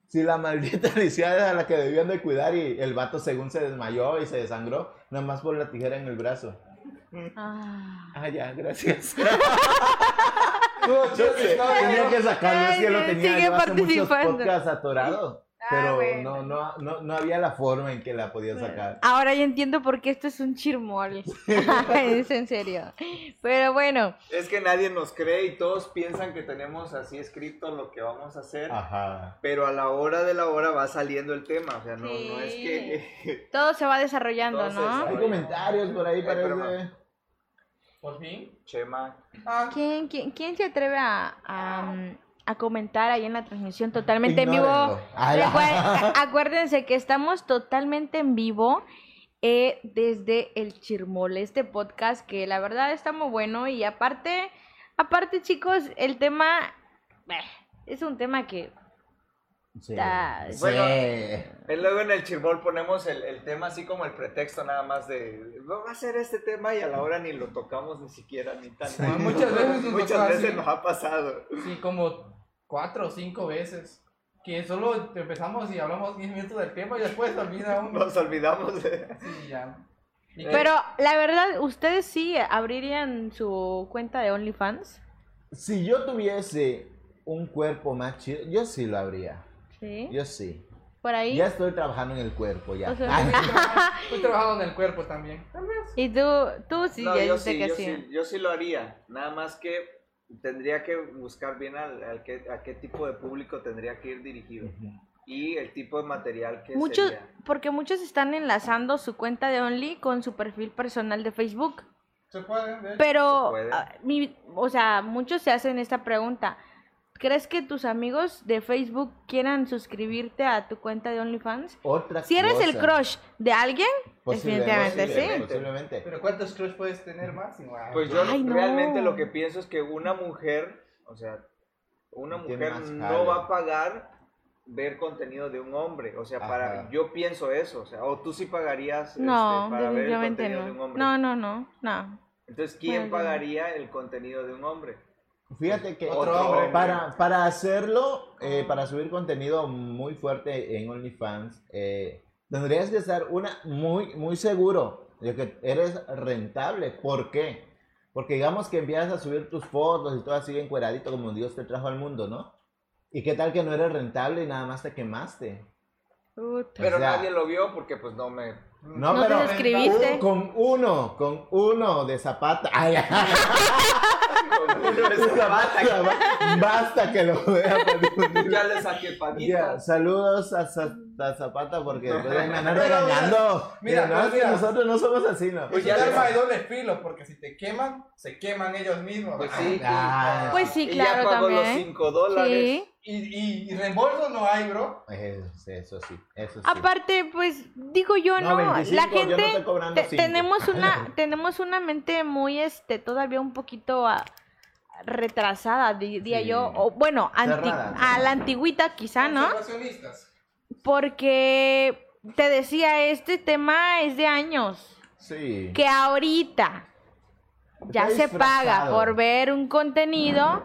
Si la maldita lisiada era la que debían de cuidar y el vato según se desmayó y se desangró, nada más por la tijera en el brazo. Ah. Ah, ya, gracias. Tu historia, tenía ¿no? que sacarlo, es que lo tenía yo hace muchos podcasts atorado. Ah, Pero bueno. no, no, no, no había la forma en que la podía sacar. Ahora ya entiendo por qué esto es un chirmol. es en serio. Pero bueno, Es que nadie nos cree y todos piensan que tenemos así escrito lo que vamos a hacer. Ajá. Pero a la hora de la hora va saliendo el tema, o sea, no, no es que... todo se va desarrollando, Todo ¿no? desarrolla. Hay comentarios por ahí, parece. Por fin. Chema, Ah, ¿Quién, quién, quién se atreve a, a, a comentar ahí en la transmisión totalmente en vivo? Acuérdense que estamos totalmente en vivo eh, desde el Chirmol, este podcast que la verdad está muy bueno y aparte, aparte chicos, el tema eh, es un tema que Sí. Sí. Bueno, Luego en el chirbol ponemos el, el tema así como el pretexto nada más de va a ser este tema y a la hora ni lo tocamos ni siquiera ni tan Ah, muchas veces nos muchas tocó veces así. nos ha pasado sí, como cuatro o cinco veces. Que solo empezamos y hablamos 10 minutos del tema y después se olvida uno. nos olvidamos de Sí, ya. Y Pero la verdad, ¿ustedes sí abrirían su cuenta de OnlyFans? Si yo tuviese un cuerpo más chido, yo sí lo habría. Sí. Yo sí. Por ahí. Ya estoy trabajando en el cuerpo, ya. O sea, Estoy trabajando en el cuerpo también. Tal vez. Y tú, tú sí, no, ya yo sí, que yo sí. sí yo sí lo haría nada más que tendría que buscar bien al, al qué, a qué tipo de público tendría que ir dirigido y el tipo de material que Muchos, sería porque muchos están enlazando su cuenta de Only con su perfil personal de Facebook. Se puede, de hecho. Pero, Se puede. ah, mi- o sea, muchos se hacen esta pregunta. ¿Crees que tus amigos de Facebook quieran suscribirte a tu cuenta de OnlyFans? Otra Si eres el crush de alguien, definitivamente sí. posiblemente, posiblemente. Pero ¿cuántos crush puedes tener máximo? Ah, Pues yo Ay, no. realmente lo que pienso es que una mujer, o sea, una Tiene mujer no va a pagar ver contenido de un hombre, o sea, Ajá. para yo pienso eso, o sea, o tú sí pagarías No, este, para ver el contenido de un hombre. No, no, no, no. Entonces, ¿quién Bueno, pagaría el contenido de un hombre? Fíjate que hombre. para, para hacerlo, eh, para subir contenido muy fuerte en OnlyFans, eh, tendrías que estar una muy, muy seguro de que eres rentable. ¿Por qué? Porque digamos que empiezas a subir tus fotos y todo así encueradito como Dios te trajo al mundo, ¿no? ¿Y qué tal que no eres rentable y nada más te quemaste? Pero O sea- nadie lo vio porque pues no me... No, No te pero suscribiste. un- con uno, con uno de zapata. Ay, Zapata, Basta que lo vea. ya le saqué Ya, paguita. saludos a, a Zapata porque después Pero mira, regañando. mira, Mira, no, pues es que mira. nosotros no somos así, ¿no? Pues ya ya les- arma de doble filo, porque si te queman, se queman ellos mismos. Pues sí. Ah, Pues sí, y ya claro, pagó los también. 5 dólares. Sí. Y, y, y reembolso no hay, bro. Es- eso sí, eso sí. Aparte, pues digo yo, No, no, 25, la yo no gente te- tenemos una tenemos una mente muy este todavía un poquito ah, retrasada, di- diría Sí. yo, o bueno, anti- Cerrada. a la antigüita quizá, ¿no? Porque te decía, este tema es de años, Sí. que ahorita ya Está se paga por ver un contenido,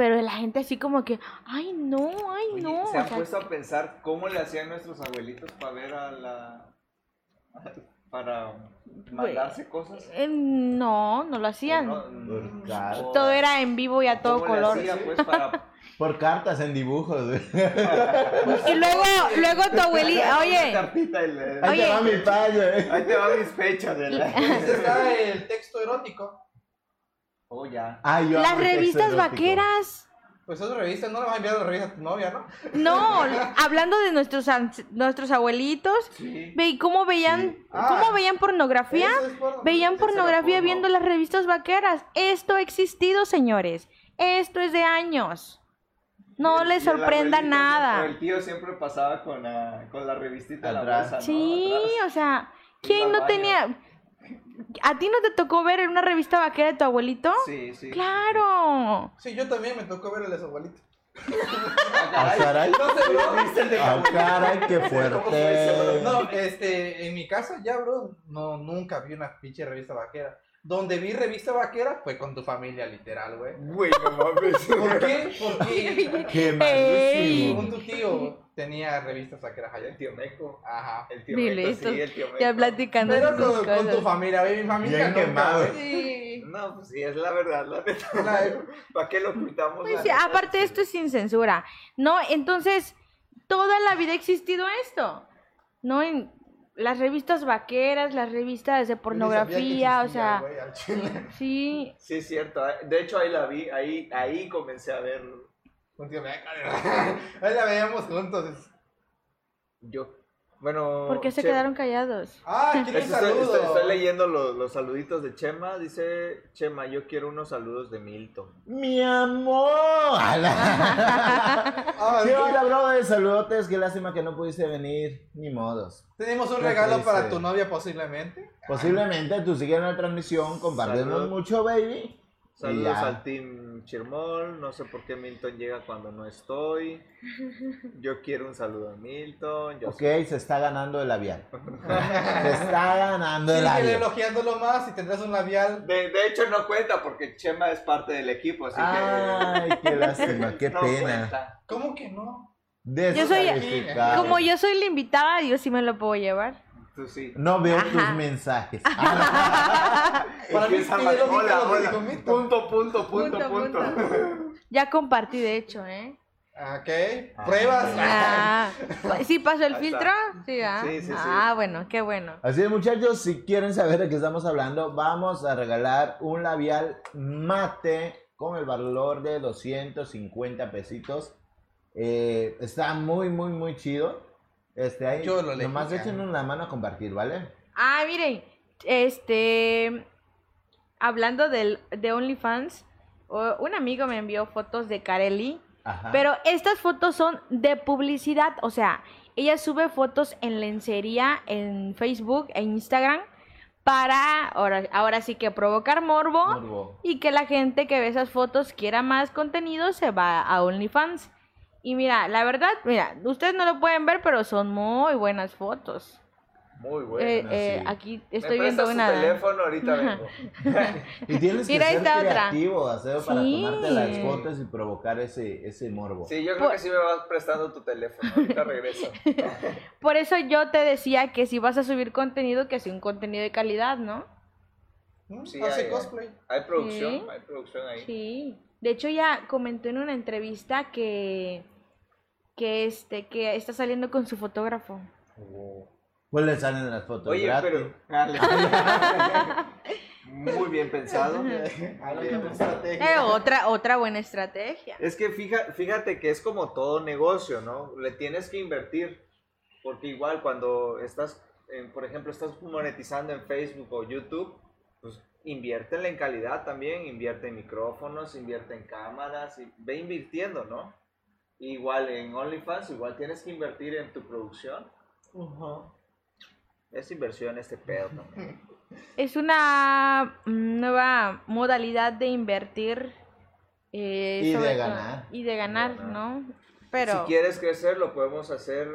pero la gente así como que, ay no, ay Oye, no. ¿Se o han sea, puesto a pensar cómo le hacían nuestros abuelitos para ver a la... para mandarse cosas? eh, no, no lo hacían. ¿O no? O- Todo era en vivo y a todo ¿cómo le color. hacían, pues, para Por cartas en dibujos. güey. Y luego, luego tu abuelita, oye, le- Ahí Oye. te va mi padre. Ahí te va mis fechas de la... Ese está el texto erótico. Oh, ya. Ay, yo las revistas vaqueras. Pues esas revistas no le vas a enviar la revista a tu novia, ¿no? No, hablando de nuestros nuestros abuelitos, Sí. ve cómo veían, Sí. Ah. cómo veían pornografía. Eso es porno. Veían pornografía porno. viendo las revistas vaqueras. Esto ha existido, señores. Esto es de años. No les sorprenda abuelito nada. El tío siempre pasaba con la, con la revistita la Atrás. ¿no? Sí, Atrás. o sea, ¿quién no baño. tenía? ¿A ti no te tocó ver en una revista vaquera de tu abuelito? Sí, sí. Claro. Sí, yo también me tocó ver el de su abuelito. Ah, caray. No sé, bro. ¿Viste el de Ah, caray, qué ¿Cómo fue ese, fuerte. No, este, en mi casa ya, bro, no, nunca vi una pinche revista vaquera. Donde vi revista vaquera fue con tu familia, literal, güey. Güey, no mames. ¿Por qué? Porque Qué Ey. malísimo. un tu tío tenía revistas vaqueras El allá. tío Meco. Ajá. El tío Dile Meco, sí, el tío Meco. Ya platicando Pero con, con tu familia, güey, mi familia Bien quemado. Sí. No, pues sí, es la verdad, la. La- ¿Para qué lo ocultamos? Pues sí, aparte esto es sin censura, ¿no? Entonces, toda la vida ha existido esto, ¿no? En las revistas vaqueras, las revistas de que pornografía, o sea, chile. sí. Sí, es cierto. eh. De hecho, ahí la vi, ahí, ahí comencé a ver. Un tío me Ahí la veíamos juntos. Yo. Bueno. ¿Por qué se quedaron callados? Ah, quiero un Estoy, saludo. estoy- estoy leyendo los, los saluditos de Chema. Dice Chema, yo quiero unos saludos de Milton. Mi amor. Ah, Sí, hola, brother. Saludotes. Qué lástima que no pudiste venir. Ni modos. Tenemos un regalo triste. para tu novia posiblemente. Posiblemente tú sigues en la transmisión, compártenos mucho, baby. Saludos al Team Chirmol. No sé por qué Milton llega cuando no estoy. Yo quiero un saludo a Milton. Yo Ok, se está ganando el labial. Se está ganando el labial. elogiándolo más y tendrás un labial. De, de hecho, no cuenta porque Chema es parte del equipo, así Ay, qué lástima, que. qué no pena. cuenta. ¿Cómo que no? Yo soy-. Como yo soy la invitada, yo sí me lo puedo llevar. Tú sí. No veo tus mensajes. Ah, Para mí lógica Hola, hola. Punto, punto, punto, Punto, punto. Ya compartí, de hecho, ¿eh? Ok, pruebas. Ah, ¿Sí pasó el filtro? Sí, ¿ah? Sí, sí, sí. Ah, bueno, qué bueno. Así es, muchachos, si quieren saber de qué estamos hablando, vamos a regalar un labial mate con el valor de 250 pesitos. Eh, está muy, muy, muy chido. Este, ahí, Yo lo elegí, nomás échenos la mano a compartir, ¿vale? Ah, miren, este, hablando del, de OnlyFans, un amigo me envió fotos de Kareli, Ajá. pero estas fotos son de publicidad, o sea, ella sube fotos en lencería en Facebook e Instagram para, ahora, ahora sí que provocar morbo, Morbo. y que la gente que ve esas fotos quiera más contenido se va a OnlyFans. Y mira, la verdad, mira, ustedes no lo pueden ver, pero son muy buenas fotos. Muy bueno. Eh, Bueno, eh, sí. aquí ¿Me estoy viendo prestas una. tu teléfono? Ahorita vengo. Y tienes que Mira, ser está otra. creativo, Aceo, para Sí. tomarte las fotos y provocar ese, ese morbo. Sí, yo creo Por- que sí me vas prestando tu teléfono. Ahorita regreso. Por eso yo te decía que si vas a subir contenido, que sea un contenido de calidad, ¿no? Sí, Hace hay- cosplay. Hay producción, Sí. hay producción ahí. Sí. De hecho, ya comentó en una entrevista que que este que está saliendo con su fotógrafo. Pues le salen las fotos Oye, gratis. pero... Muy bien pensado. Eh, otra otra buena estrategia. Es que fija, fíjate que es como todo negocio, ¿no? Le tienes que invertir. Porque igual cuando estás, en- por ejemplo, estás monetizando en Facebook o YouTube, inviértele en calidad también, invierte en micrófonos, invierte en cámaras, y ve invirtiendo, ¿no? Igual en OnlyFans, igual tienes que invertir en tu producción. Es inversión este pedo también. Es una mm, nueva modalidad de invertir eh, Y de sobre ganar. y de ganar, ganar. ¿no? Pero Si quieres crecer, lo podemos hacer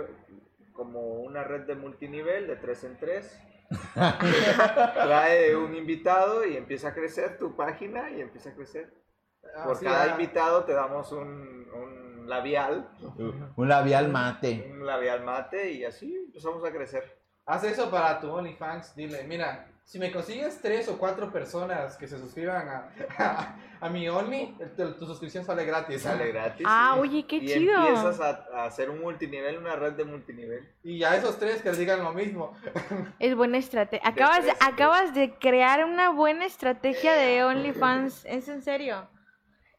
como una red de multinivel de 3 en 3. Trae un invitado y empieza a crecer tu página y empieza a crecer. Por Así, cada ah, invitado te damos un, un labial, Un labial mate. un labial mate y así empezamos a crecer. Haz eso para tu OnlyFans. Dile, mira, si me consigues tres o cuatro personas que se suscriban a, a, a mi Only, el- tu, tu suscripción sale gratis. Sale gratis. Ah, oye, qué y chido. empiezas a, a hacer un multinivel, una red de multinivel. Y a esos tres que les digan lo mismo. Es buena estrategia. Acabas, de, tres en acabas de crear una buena estrategia de OnlyFans. Es en serio.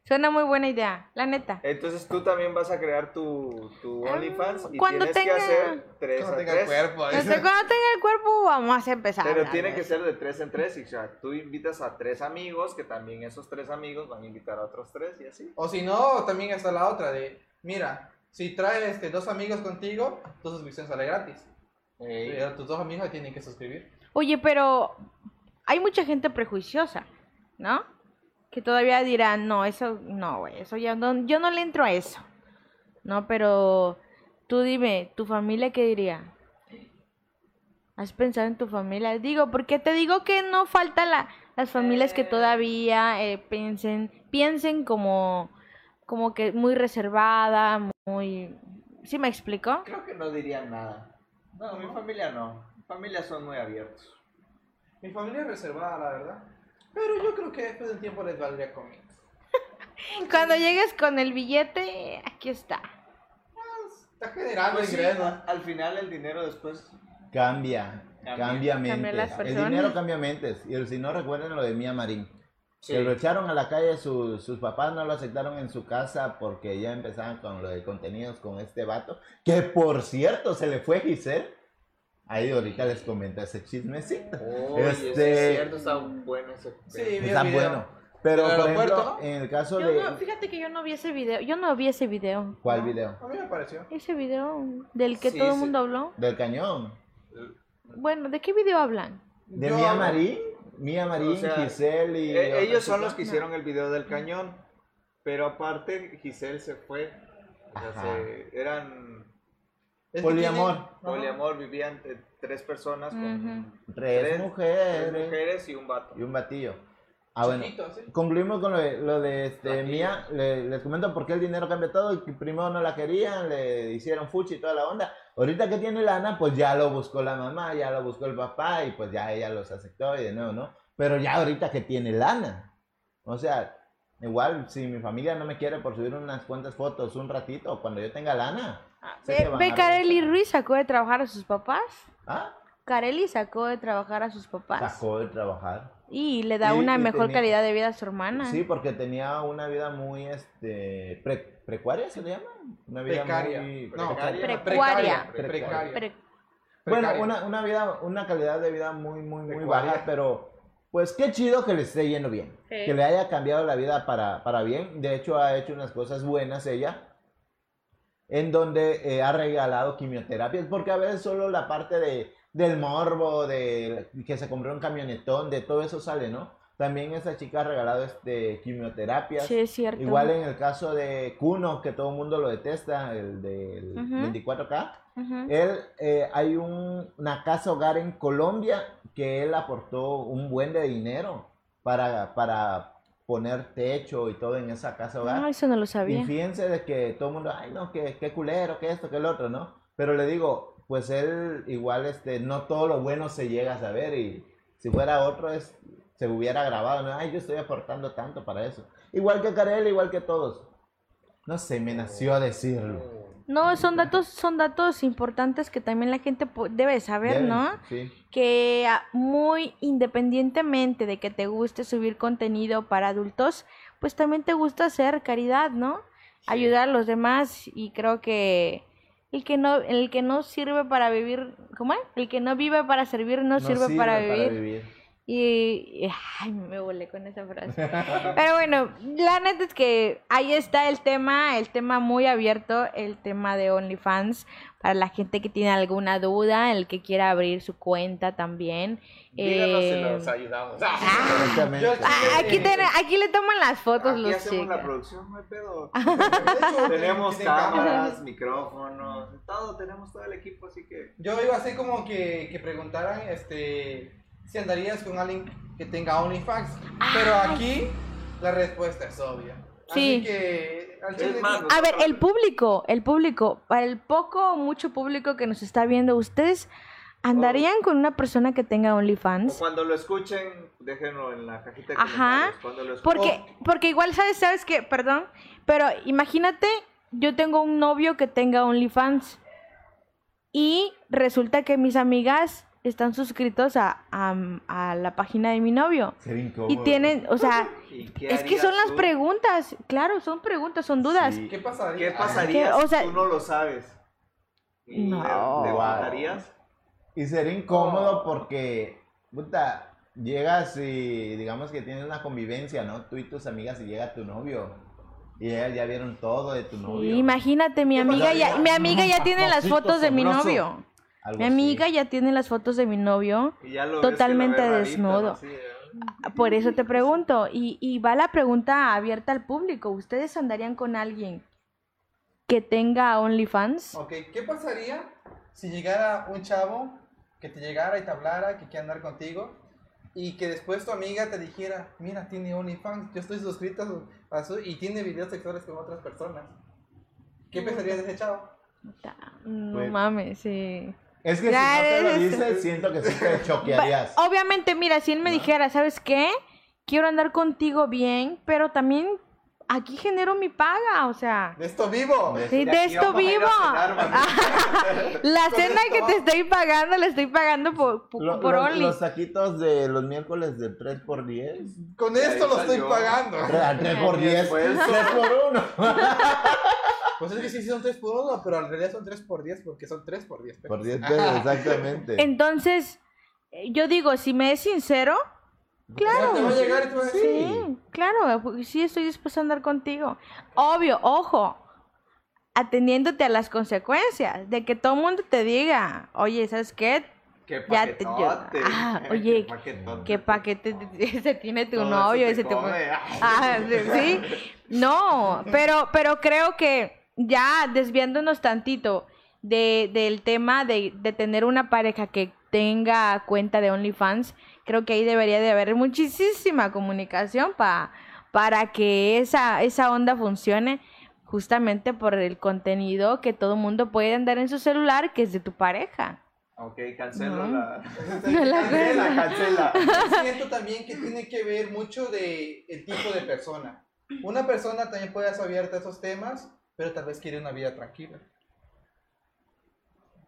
Suena muy buena idea, la neta. Entonces tú también vas a crear tu, tu Ah, OnlyFans y cuando tienes que hacer 3 Cuando a tenga 3. cuerpo. No sé, cuando tenga el cuerpo vamos a empezar. Pero tiene que ser de tres en tres. Y, o sea, tú invitas a tres amigos, que también esos tres amigos van a invitar a otros tres y así. O si no, también está la otra de, mira, si traes este, dos amigos contigo, tu suscripción sale gratis. Pero tus dos amigos tienen que suscribir. Oye, pero hay mucha gente prejuiciosa, ¿no? Que todavía dirán, no, eso, no, güey, eso ya no, yo no le entro a eso. No, pero tú dime, ¿tu familia qué diría? ¿Has pensado en tu familia? Digo, porque te digo que no falta la, las familias que todavía eh, piensen, piensen como, como que muy reservada, muy... ¿Sí me explico? Creo que no dirían nada. No, mi familia no. Mi familia son muy abiertos. Mi familia es reservada, la verdad. Pero yo creo que después del tiempo les valdría conmigo. Cuando llegues con el billete, aquí está. Está generando Pues sí, ingresos. al final el dinero después. Cambia. Cambia. Cambia Cambian mentes. El personas. dinero cambia mentes. Y el- si no recuerden lo de Mía Marín. Sí. Que lo echaron a la calle, su- sus papás no lo aceptaron en su casa porque ya empezaban con lo de contenidos con este vato. Que por cierto, se le fue Giselle. Ahí ahorita les comento ese chismecito. Sí Este- es cierto, está bueno ese. Sí, Está video. bueno. Pero ¿Del por ejemplo, en el caso Yo de... no, fíjate que yo no vi ese video. Yo no vi ese video. ¿Cuál video? A mí me pareció. Ese video del que Sí, todo el sí. mundo habló. Del cañón. Bueno, ¿de qué video hablan? De Yo Mía Marín. Mía Marín, O sea, Giselle y... Eh, otra ellos son los que hicieron el video del cañón. Pero aparte, Giselle se fue. O sea, Ajá. se- eran Es Poliamor. Ajá. poliamor, vivían eh, tres personas con Ujú. Tres, tres mujeres. mujeres y un vato. Y un batillo. Ah, bueno. Chiquito, sí. Concluimos con lo de, lo de este. Mía. Le- les comento por qué el dinero cambia todo. y que primero no la querían, le hicieron fuchi y toda la onda. Ahorita que tiene lana, pues ya lo buscó la mamá, ya lo buscó el papá y pues ya ella los aceptó y de nuevo, ¿no? Pero ya ahorita que tiene lana. O sea, igual si mi familia no me quiere por subir unas cuantas fotos un ratito, cuando yo tenga lana. Que Ve, regresar. Ruiz sacó de trabajar a sus papás. Ah, Kareli sacó de trabajar a sus papás. sacó de trabajar. Y le da Y- una y mejor tenía- calidad de vida a su hermana. Sí, porque tenía una vida muy, este, pre- precaria, ¿se le llama? Una vida Precaria. muy... No, Precaria. Precaria. Precaria. Pre- Bueno, una, una vida, una calidad de vida muy, muy, muy Precaria. baja, pero pues qué chido que le esté yendo bien. Sí. Que le haya cambiado la vida para, para bien. De hecho, ha hecho unas cosas buenas ella. En donde eh, ha regalado quimioterapias. Porque a veces solo la parte de, del morbo, de que se compró un camionetón, de todo eso sale, ¿no? También esa chica ha regalado este, quimioterapias. Sí, es cierto. Igual en el caso de Kuno, que todo el mundo lo detesta, el del Ujú. 24K. Ujú. Él, eh, hay un- una casa hogar en Colombia que él aportó un buen de dinero para, para poner techo y todo en esa casa hogar. No, eso no lo y sabía. fíjense de que todo el mundo, ay no, que, qué culero, que esto, que el otro, ¿no? Pero le digo, pues él igual, este, no todo lo bueno se llega a saber y si fuera otro es, se hubiera grabado, ¿no? Ay, yo estoy aportando tanto para eso. Igual que Karel, igual que todos. No sé, me nació a decirlo. No, son datos, son datos importantes que también la gente debe saber, Deben, ¿no? Sí. que muy independientemente de que te guste subir contenido para adultos, pues también te gusta hacer caridad, ¿no? Ayudar a los demás y creo que el que no el que no sirve para vivir, ¿cómo es? El que no vive para servir no, No sirve, para vivir. Y, y- ay, me volé con esa frase. Pero bueno, la neta es que ahí está el tema, el tema muy abierto, el tema de OnlyFans, para la gente que tiene alguna duda, el que quiera abrir su cuenta también. Díganos si Eh, los ayudamos. Exactamente. Yo- ah, aquí, ten- aquí le toman las fotos Aquí los hacemos la chicos. producción, no hay pedo. Hecho, tenemos cámaras, micrófonos, todo, tenemos todo el equipo, así que... Yo iba a hacer como que, que preguntaran este, si andarías con alguien que tenga OnlyFans. Pero aquí la respuesta es obvia. Sí. Así que al chile Es más, digo, A ver, el público, el público, para el poco o mucho público que nos está viendo, ¿ustedes andarían con una persona que tenga O OnlyFans? cuando lo escuchen, déjenlo en la cajita de Ajá, comentarios. Cuando lo escuchen. Porque, porque igual, ¿sabes? ¿Sabes qué? Perdón, pero imagínate, yo tengo un novio que tenga OnlyFans y resulta que mis amigas están suscritos a, a, a la página de mi novio. Ser incómodo. Y tienen, o sea, ¿Y qué es que son las tú? preguntas, claro, son preguntas, son dudas. Sí. ¿Qué pasaría? ¿Qué pasaría ¿Qué? O sea- si tú no lo sabes? ¿Y No. ¿Te aguantarías? Y sería incómodo porque, puta, llegas y digamos que tienes una convivencia, ¿no? Tú y tus amigas y llega tu novio. Y ellas ya vieron todo de tu Sí, novio. imagínate, mi ¿Qué amiga ya, mi amiga ya tiene las fotos de mi novio. Algo Mi así. amiga ya tiene las fotos de mi novio. Totalmente desnudo. ¿eh? Por eso te pregunto, y, y va la pregunta abierta al público. ¿Ustedes andarían con alguien que tenga OnlyFans? Ok, ¿qué pasaría si llegara un chavo que te llegara y te hablara, que quiere andar contigo, y que después tu amiga te dijera, mira, tiene OnlyFans, yo estoy suscrita a su, y tiene videos sexuales con otras personas? ¿Qué pensarías de ese chavo? No Pues- mames, sí. Es que si no te lo dices, siento que sí te choquearías. Obviamente, mira, si él me dijera, ¿sabes qué? Quiero andar contigo bien, pero también aquí genero mi paga, o sea, ¡De esto vivo! sí, de aquí esto vivo. cenar. La Con cena que te estoy pagando, la estoy pagando por, por, Lo- por lo- Only. los taquitos de los miércoles de 3x10. Con Ahí esto lo estoy pagando. 3x10. Pues- 3x1. Pues es que sí, sí son 3 por 1, pero en realidad son 3 por 10 porque son 3 por 10 pesos. Por 10 pesos, exactamente. Entonces, yo digo, si me es sincero, claro. te va a llegar te decir, Sí, claro, sí estoy dispuesta a andar contigo. Obvio, ojo, atendiéndote a las consecuencias de que todo el mundo te diga, oye, ¿sabes qué? ¡Qué Ya te- yo- ah, oye, ¡Qué paquetote! ¿Qué paquete se tiene tu Todo novio? se Ese tipo- come. Ah, sí. No, pero, pero creo que ya desviándonos tantito de, del tema de, de tener una pareja que tenga cuenta de OnlyFans, creo que ahí debería de haber muchísima comunicación pa, para que esa, esa onda funcione justamente por el contenido que todo mundo puede andar en su celular que es de tu pareja. Ok, cancelo No. la... No la cancela, cancela. Siento también que tiene que ver mucho de el tipo de persona. Una persona también puede ser abierta a esos temas, pero tal vez quiere una vida tranquila.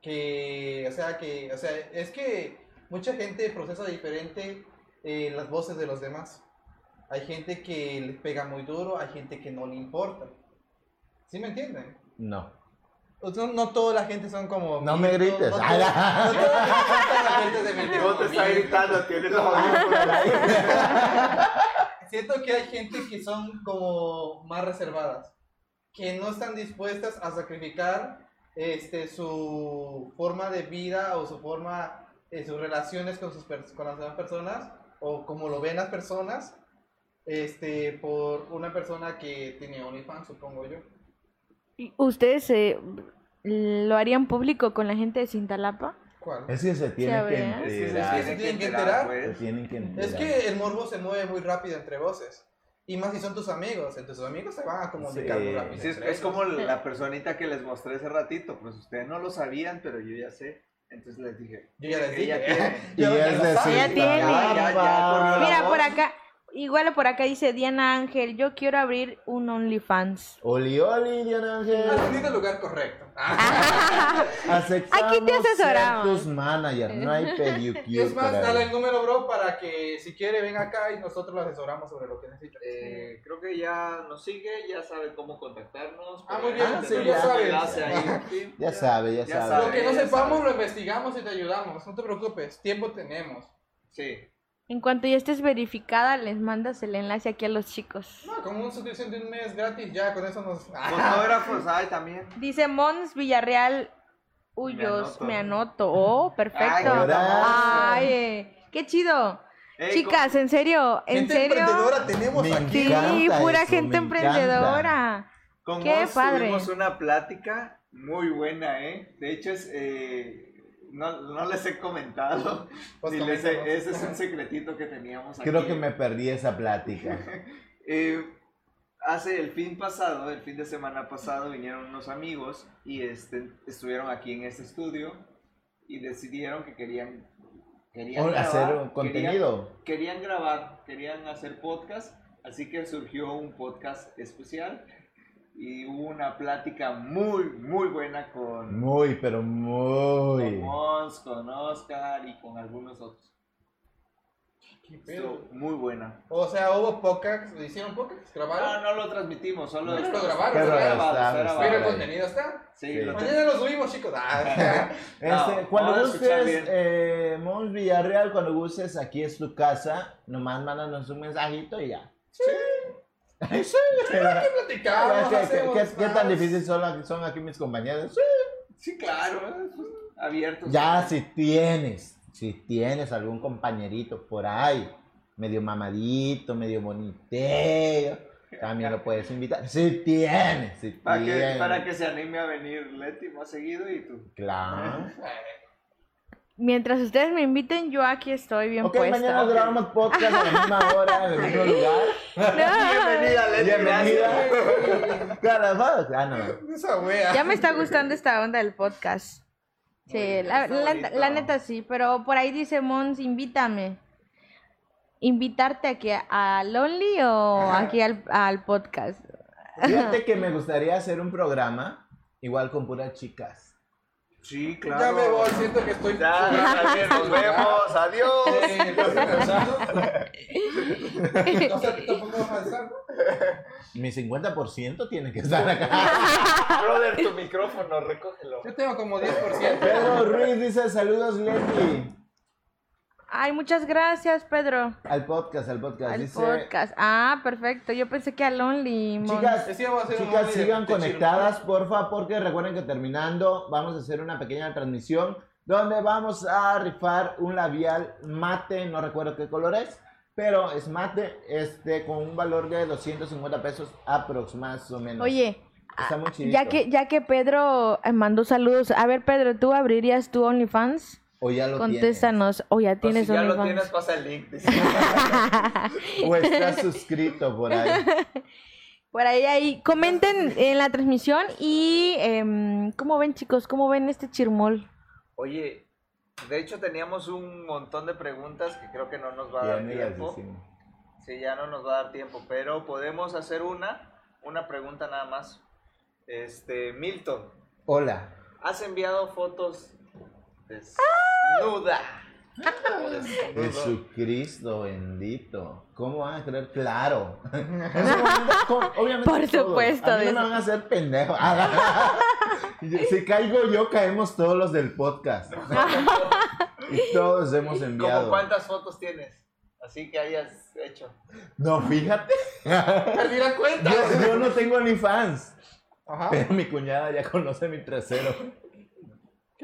Que, o sea, que, o sea, es que mucha gente procesa diferente eh, las voces de los demás. Hay gente que les pega muy duro, hay gente que no le importa. ¿Sí me entienden? No. no, no toda la gente son como... No me grites. No, la- no toda la gente de Milton No te está gritando, tienes los. Siento que hay gente que son como más reservadas, que no están dispuestas a sacrificar este, su forma de vida o su forma, eh, sus relaciones con, sus con las demás personas o como lo ven las personas este, por una persona que tiene OnlyFans, supongo yo. ¿Y ¿Ustedes eh, lo harían público con la gente de Cintalapa? ¿Cuál? Es que se que. Es que tienen que enterar, Se tienen que enterar. Es que el morbo se mueve muy rápido entre voces. Y más si son tus amigos, entonces tus amigos se van a comunicar Sí. muy rápido. Sí, es, es como la personita que les mostré hace ratito, pues ustedes no lo sabían, pero yo ya sé. Entonces les dije, Yo ya les ella dije. tiene. Y es decir. Ya tiene. Ya, ya, ya Mira, por acá, igual por acá dice Diana Ángel, yo quiero abrir un OnlyFans. Oli, oli, Diana Ángel. Has venido al lugar correcto. Aceptamos Aquí te asesoramos. managers, no hay Y pedicure es más, dale el número, bro, para que si quiere venga acá y nosotros lo asesoramos sobre lo que necesita. Eh, creo que ya nos sigue, ya sabe cómo contactarnos. Ah, muy bien, Ah, sí, ya ahí, sí, Ya sabe, ya sabe. lo que no ya sepamos sabe. lo investigamos y te ayudamos. No te preocupes, tiempo tenemos. Sí. En cuanto ya estés verificada, les mandas el enlace aquí a los chicos. No, como una suscripción de un mes gratis, ya con eso nos. Fotógrafos hay también. Dice Mons Villarreal Huyos, Me me anoto. Oh, perfecto. Ay. Ay, eh, qué chido. Ey, Chicas, en serio, en Gente serio. emprendedora tenemos Me aquí. Sí, pura eso, gente emprendedora. Con Qué Mons padre. tuvimos una plática muy buena, ¿eh? De hecho, es, eh, no, no les he comentado. Pues ni les he- ese es un secretito que teníamos aquí. Creo que me perdí esa plática. Eh, hace el fin pasado, el fin de semana pasado, vinieron unos amigos y este, estuvieron aquí en este estudio y decidieron que querían, querían grabar, hacer un querían- contenido. Querían, grabar, querían hacer podcast, así que surgió un podcast especial y hubo una plática muy, muy buena con, Muy, pero con muy. Mons, con Oscar y con algunos otros. ¿Qué pedo? Estuvo muy buena. O sea, hubo pocas, ¿hicieron pocas? No, ¿Grabaron? no lo transmitimos, solo No, lo grabaron, pero grabado, está- está está Pero el grabado. contenido está. Sí, Sí. lo Mañana lo subimos, chicos. Ah. Este, No, cuando gustes, eh, Mons Villarreal, cuando gustes, aquí es tu casa. Nomás mándanos un mensajito y ya. ¿Qué ¿Qué, platicamos? qué- hacemos qué- qué tan difícil son, aquí- son aquí mis compañeros? Sí, claro, abiertos. Ya, si tienes, si tienes algún compañerito por ahí, medio mamadito, medio boniteo, también lo puedes invitar. Si tienes, si Para que, para que se anime a venir Leti más seguido y tú. Claro. Mientras ustedes me inviten, yo aquí estoy bien Ok, mañana puesta. grabamos podcast a la misma hora, en el mismo lugar. Bienvenida, Leti. Bienvenida. Claro, ah, no. Esa wea. Ya me está gustando esta onda del podcast. Sí, la neta sí, pero por ahí dice Mons, invítame. ¿Invitarte aquí a Lonely o aquí al, al podcast? Fíjate que me gustaría hacer un programa igual con puras chicas. Sí, claro. Ya me voy, siento que estoy. Ya, bien, nos vemos. Adiós. Eh, ¿estás pensando? O sea, ¿tú tampoco vas a alzar? Mi 50% tiene que estar acá. Brother, tu micrófono, recógelo. Yo tengo como 10%. Pedro Ruiz dice saludos, Leti. Ay, muchas gracias, Pedro. Al podcast, al podcast. Al dice, podcast. Ah, perfecto. Yo pensé que a Lonely. Mons. Chicas, chicas only de- sigan de conectadas, porfa, porque recuerden que terminando vamos a hacer una pequeña transmisión donde vamos a rifar un labial mate, no recuerdo qué color es, pero es mate, este, con un valor de 250 pesos aprox, más o menos. Oye, Está muy ya que, ya que Pedro eh, mandó saludos. A ver, Pedro, ¿tú abrirías tu OnlyFans? O ya lo Contéstanos. O ya tienes si ya lo tienes, pasa el link. tienes. O estás suscrito por ahí. Por ahí, ahí. Comenten en la transmisión y em, ¿cómo ven chicos? ¿Cómo ven este chirmol? Oye, de hecho teníamos un montón de preguntas que creo que no nos va a Ya dar tiempo. Sí, ya no nos va a dar tiempo, pero podemos hacer una, una pregunta nada más. Este, Milton, Hola. ¿has enviado fotos desnuda? Jesucristo bendito. ¿Cómo van a creer? Claro. Obviamente Por todos. supuesto, A mí no me van a hacer pendejo. si caigo yo, caemos todos los del podcast. y todos hemos ¿Cómo enviado. cuántas fotos tienes? Así que hayas hecho. No, fíjate. Perdí la cuenta. Yo, yo no tengo ni fans. Ajá. Pero mi cuñada ya conoce mi trasero.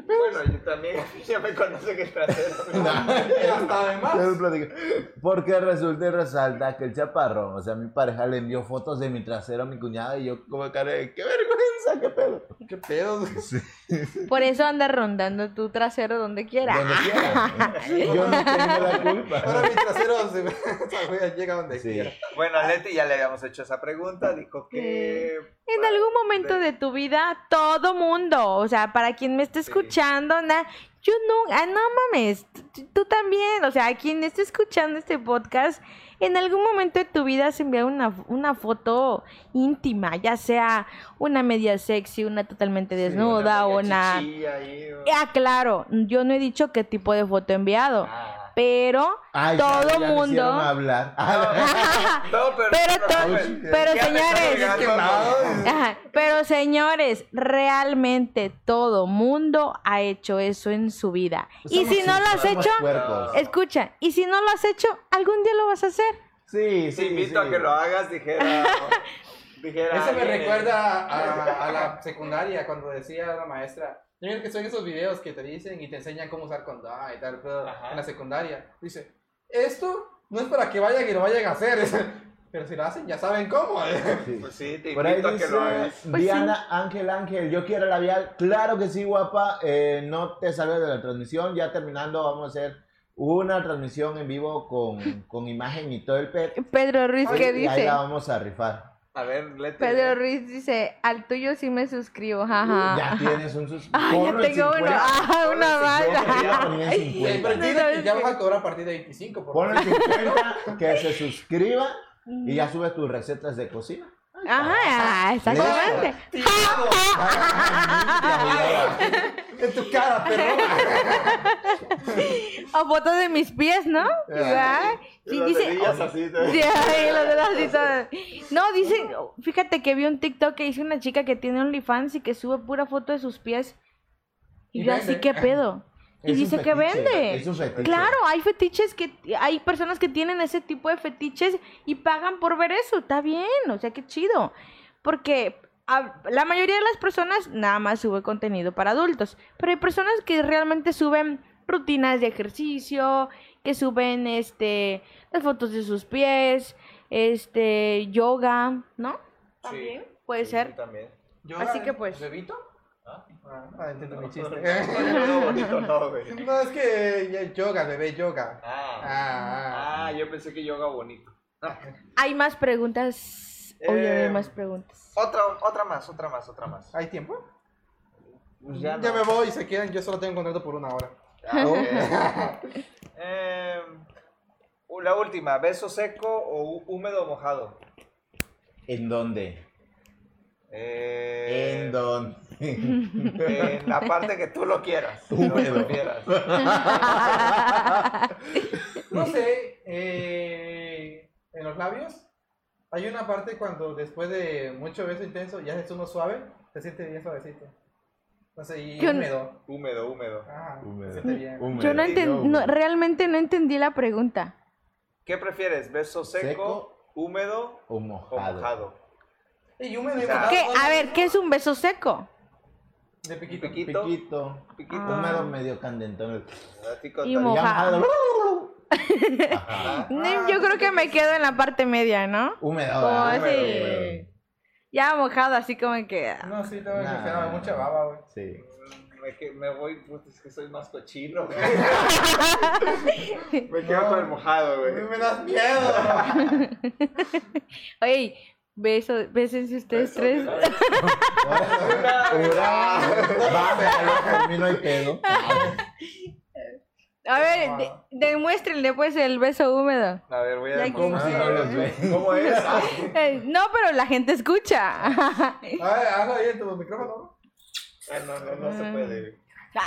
Bueno, yo también. Ya me conoce que es trasero. Hasta además. Porque resulta y resalta que el chaparro, o sea, mi pareja le envió fotos de mi trasero a mi cuñada y yo como cara de, qué qué pedo. ¿Qué pedo? Por eso anda rondando tu trasero donde quiera. Donde quiera. Yo no tengo la culpa. Ahora mi trasero se wea llega donde Sí. quiera. Bueno, a Leti ya le habíamos hecho esa pregunta. Dijo que. En algún momento de tu vida, todo mundo, o sea, para quien me esté Sí. escuchando, na- yo no, ah, no mames, tú, tú también, o sea, quien esté escuchando este podcast, en algún momento de tu vida has enviado una, una foto íntima, ya sea una media sexy, una totalmente desnuda, Una una... chichilla ahí, o- Ah, claro, yo no he dicho qué tipo de foto he enviado, Ah. Pero Ay, todo ya, ya me mundo... hablar. No, pero. Pero, no, to- pues, pero ya me señores. Ajá, Pero señores, realmente todo mundo ha hecho eso en su vida. y Somos si no lo has hecho, puercos. escucha, y si no lo has hecho, algún día lo vas a hacer. Sí, sí, Te invito sí. a que lo hagas, dijera. dijera Eso me recuerda a, a la secundaria cuando decía la maestra. Yo creo que son esos videos que te dicen y te enseñan cómo usar condón y tal, pero Ajá. en la secundaria. Dice, esto no es para que vayan y lo vayan a hacer, pero si lo hacen ya saben cómo. Sí. Pues sí, te Por ahí a que dice lo hagas. Pues Diana Ángel Ángel, yo quiero labial. Claro que sí, guapa. Eh, no te salves de la transmisión. Ya terminando, vamos a hacer una transmisión en vivo con, con imagen y todo el pet. Pedro Ruiz, ¿qué Y ahí dice? la vamos a rifar. A ver, Leti. Pedro Ruiz dice, al tuyo sí me suscribo, jaja. Ya tienes un sus... Ah, ya tengo uno. 50. Ah, una en Y 50. pero dile que ya vas a cobrar a partir de 25. Por Ponlo en 50, que se suscriba y ya sube tus recetas de cocina. Ajá, exactamente. En tu cara, pero. O fotos de mis pies, ¿no? Sí, Los dice, así, ¿no? Sí, así dice, fíjate que vi un TikTok que dice una chica que tiene OnlyFans y que sube pura foto de sus pies. Y, Y yo así. ¿qué pedo? Y Es dice que vende. es un fetiche. Claro, hay fetiches que, hay personas que tienen ese tipo de fetiches y pagan por ver eso. Está bien, o sea, qué chido. Porque la mayoría de las personas nada más sube contenido para adultos. Pero hay personas que realmente suben rutinas de ejercicio, que suben este las fotos de sus pies, este yoga, ¿no? También puede Sí, ser. También. Así que, pues. ¿Bebito? ¿Ah? Ah, ah, entiendo mi chiste. No, bonito no, güey. No, es que ya- yoga, bebé, yoga. Ah. Ah, Ah, yo pensé que yoga bonito. Hay más preguntas. Oye, Eh, hay más preguntas. Otra, otra más, otra más, otra más. ¿hay tiempo? Pues Ya, no. me voy, se quedan, yo solo tengo contrato por una hora. Ah. Eh, la última, ¿beso seco o hú- húmedo o mojado? ¿En dónde? Eh, ¿En dónde? en la parte que tú lo quieras. Húmedo. Lo. No sé, eh, en los labios hay una parte cuando después de mucho beso intenso y haces uno suave, se siente bien suavecito. No sé, y no- húmedo. Húmedo, húmedo. Ah, Húmedo. se siente bien. Húmedo. Yo no enten- no, realmente no entendí la pregunta. ¿Qué prefieres? ¿Beso seco, Seco. húmedo O o mojado. mojado? Y húmedo y mojado, ¿Qué? A ver, ¿qué es un beso seco? De piquito. Piquito. Piquito. Piquito. Ah. Húmedo medio candentón. Y Mojado. Ajá. Mm, Yo creo que me quedo en la parte media, ¿no? Húmedo. Como ¿verdad? así. Húmedo. Ya mojado, así como que. No, sí, tengo que Nah. hacer mucha baba, güey. Sí. Me, que- me voy, pues es que soy más cochino. me quedo con el mojado, güey. Me das miedo. Oye, beso, bésense ustedes Beso, tres. Ahora, va, me termino y pedo. A ver, de- demuéstrenle pues el beso húmedo. A ver, voy a Ya Como si no los ven. ¿Cómo es? Ah, Eh, no, pero la gente escucha. A ver, hazlo ahí en tu micrófono. no, no, no se puede.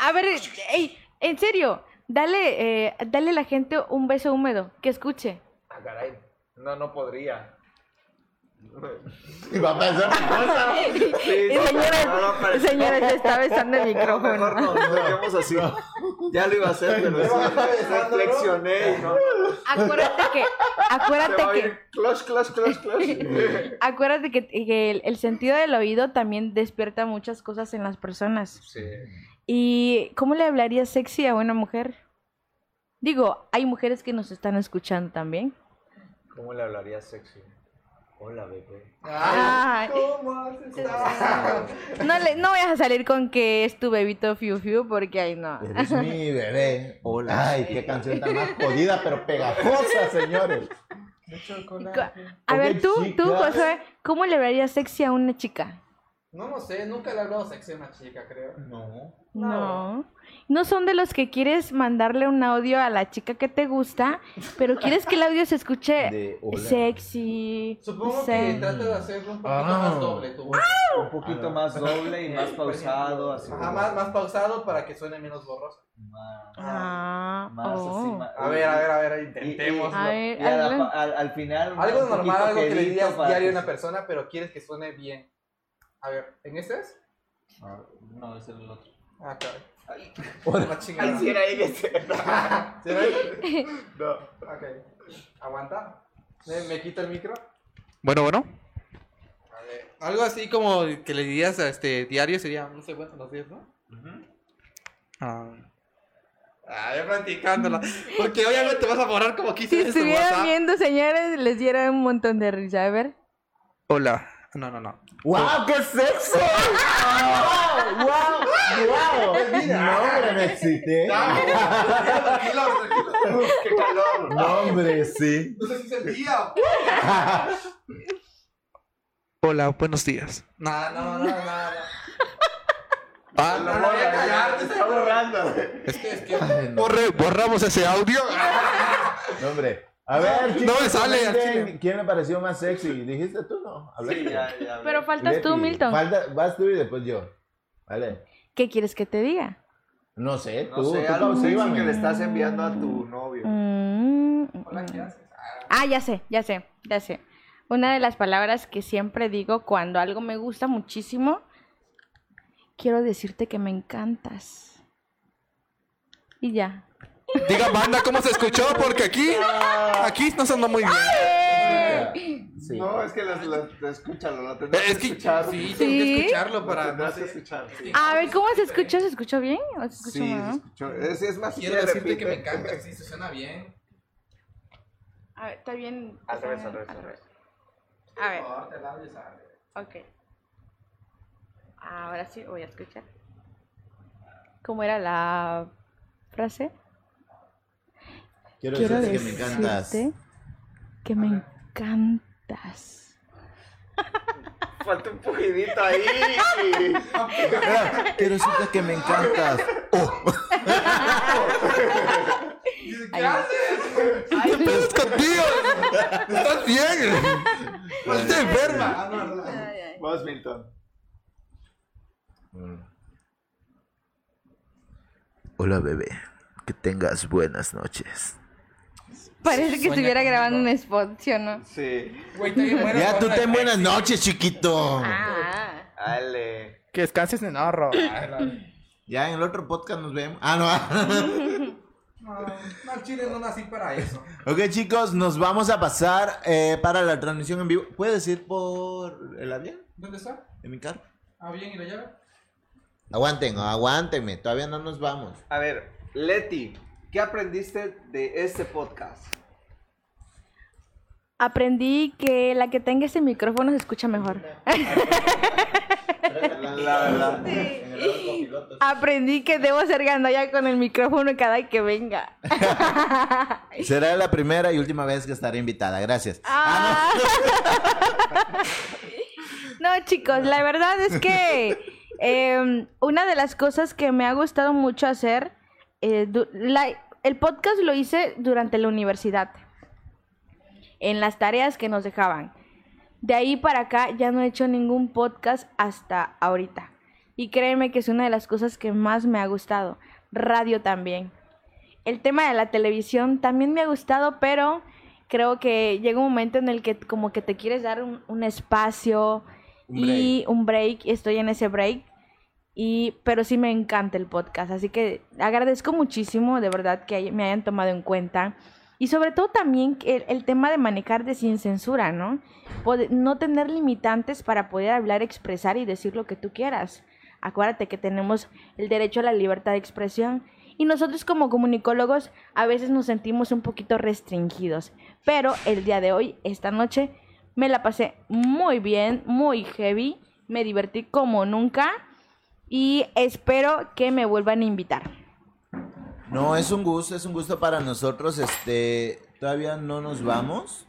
A ver, ey, en serio, Dale, eh, dale a la gente un beso húmedo, que escuche. Ah, caray. No, no podría. Va a pasar una cosa. Sí, no, Señora, está besando el mejor micrófono. no, nos dejemos así. Ya lo iba a hacer, pero sí, reflexioné y no. Acuérdate que, acuérdate que, ir clutch, clutch, clutch, clutch. acuérdate que, que el, el sentido del oído también despierta muchas cosas en las personas. Sí. ¿Y cómo le hablarías sexy a una mujer? Digo, hay mujeres que nos están escuchando también. ¿Cómo le hablaría sexy? Hola, bebé. Ay. ¿Cómo has estado? No, le, no vayas a salir con que es tu bebito fiu fiu porque ahí no. Eres mi bebé. Hola. Ay, qué canción tan más jodida, pero pegajosa, señores. De chocolate. A ver, tú, tú. Josué, ¿cómo le hablarías sexy a una chica? No lo sé, nunca le he hablado sexy a una chica, creo. No. No. No son de los que quieres mandarle un audio a la chica que te gusta, pero quieres que el audio se escuche De sexy. Supongo que trata de hacerlo un poquito Ah. más doble, tú. Un poquito más doble y más pausado, así. Ajá, más, más pausado para que suene menos borroso. Más, Ah, más así. oh. más- A ver, a ver, a ver, Y- y- intentemos. Al, al final. Algo normal, algo que le dirías diario a una persona, pero quieres que suene bien. A ver, ¿en este es? Ah, No, ese es el otro. Ah, claro. Una chingada. Era ahí ese. ¿Sí ves? No. Ok. Aguanta. ¿Me, me quito el micro? Bueno, bueno. A ver. Algo así como que le dirías a este diario sería, no sé cuántos los días, ¿no? Ah. Ah, ya practicándola. Porque obviamente vas a borrar como 15 Si estuvieran viendo, señores, les diera un montón de risa. A ver. Hola. No, no, no. ¡Wow! ¡Qué sexo! ¡Wow! ¡Wow! No, hombre, me excité. tranquilo, tranquilo. ¡Qué calor! No, hombre, sí. No sé si es el día. Hola, buenos días. No, no, no, no, no. Ah, no, no, voy a callar. Se está borrando. Es que, es que. Ay, no. Borre- borramos ese audio. No, hombre. A ver, chicos, No me sale comenten. ¿Quién le pareció más sexy? ¿Dijiste tú no? Sí, Hablaste. ya, ya. Pero faltas tú, Milton. falta- vas tú y después yo. Vale. ¿Qué quieres que te diga? No sé, No tú, sé, tú algo sexy que le estás enviando a tu novio. Mm, Hola, ¿qué mm. haces? Ah, ya sé, ya sé, ya sé. Una de las palabras que siempre digo cuando algo me gusta muchísimo, quiero decirte que me encantas. Y ya. Diga, banda, ¿cómo se escuchó? Porque aquí, aquí no sonó muy bien. Sí. No, es que las, las, escúchalo, lo tendrás Es que que- escuchar. Sí, Sí. tengo que escucharlo Lo para. No sé. escuchar. Sí, A ver, ¿cómo se escuchó? ¿Se escuchó bien? ¿O se escuchó sí, mal? se escuchó. Es, es más, Quiero decirte que me repite. encanta, sí, se suena bien. A ver, está bien. Al revés, al revés, al revés. La a ver. ok. Ahora sí voy a escuchar. ¿Cómo era la frase? Quiero, Quiero decirte que me encantas. que me encantas. Falta un poquitito ahí. Quiero decirte que me encantas. ¿Qué haces? ¿Qué pedo contigo? ¿Estás bien? ¿Estás enferma? Ah. Vamos, Milton. Hola, bebé. Que tengas buenas noches. Parece que estuviera grabando un spot, ¿sí o no? Sí. Güey, bueno, Ya, tú ten buenas noches, chiquito. Ah. Dale. Que descanses en ahorro. Ya en el otro podcast nos vemos. Ah, no. No, no, al chile no nací para eso. ok, chicos, nos vamos a pasar eh, para la transmisión en vivo. ¿Puedes ir por el avión? ¿Dónde está? En mi carro. Ah, bien, ¿y la llave? Aguanten, aguántenme. Todavía no nos vamos. A ver, Leti, ¿qué aprendiste de este podcast? Aprendí que la que tenga ese micrófono se escucha mejor. La verdad. Aprendí que debo ser gandalla con el micrófono cada que venga. Será la primera y última vez que estaré invitada. Gracias. Ah. No, chicos, la verdad es que eh, una de las cosas que me ha gustado mucho hacer, eh, la- el podcast lo hice durante la universidad, en las tareas que nos dejaban. De ahí para acá ya no he hecho ningún podcast hasta ahorita. Y créeme que es una de las cosas que más me ha gustado. Radio también. el tema de la televisión también me ha gustado, pero creo que llega un momento en el que como que te quieres dar un, un espacio Un y un break. Estoy en ese break. Y, pero sí me encanta el podcast, así que agradezco muchísimo de verdad que me hayan tomado en cuenta. Y sobre todo también el, tema de manejar de sin censura, ¿no? No tener limitantes para poder hablar, expresar y decir lo que tú quieras. Acuérdate que tenemos el derecho a la libertad de expresión. Y nosotros como comunicólogos a veces nos sentimos un poquito restringidos. Pero el día de hoy, esta noche, me la pasé muy bien, muy heavy. Me divertí como nunca. Y espero que me vuelvan a invitar. No, es un gusto, es un gusto para nosotros. Este, todavía no nos vamos.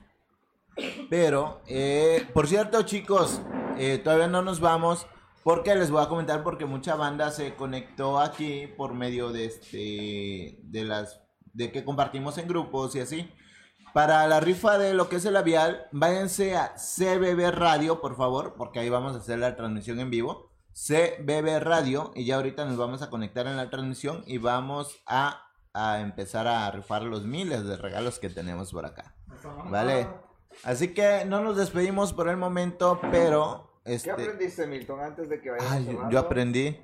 Pero, eh, por cierto, chicos, eh, todavía no nos vamos. Porque les voy a comentar porque mucha banda se conectó aquí por medio de este de las de que compartimos en grupos y así. Para la rifa de lo que es el labial, váyanse a CBB Radio, por favor, porque ahí vamos a hacer la transmisión en vivo. CBB Radio y ya ahorita nos vamos a conectar en la transmisión y vamos a, a empezar a rifar los miles de regalos que tenemos por acá. Vale. Así que no nos despedimos por el momento, pero ¿Qué este aprendiste, Milton, antes de que vayamos Ay, yo- aprendí.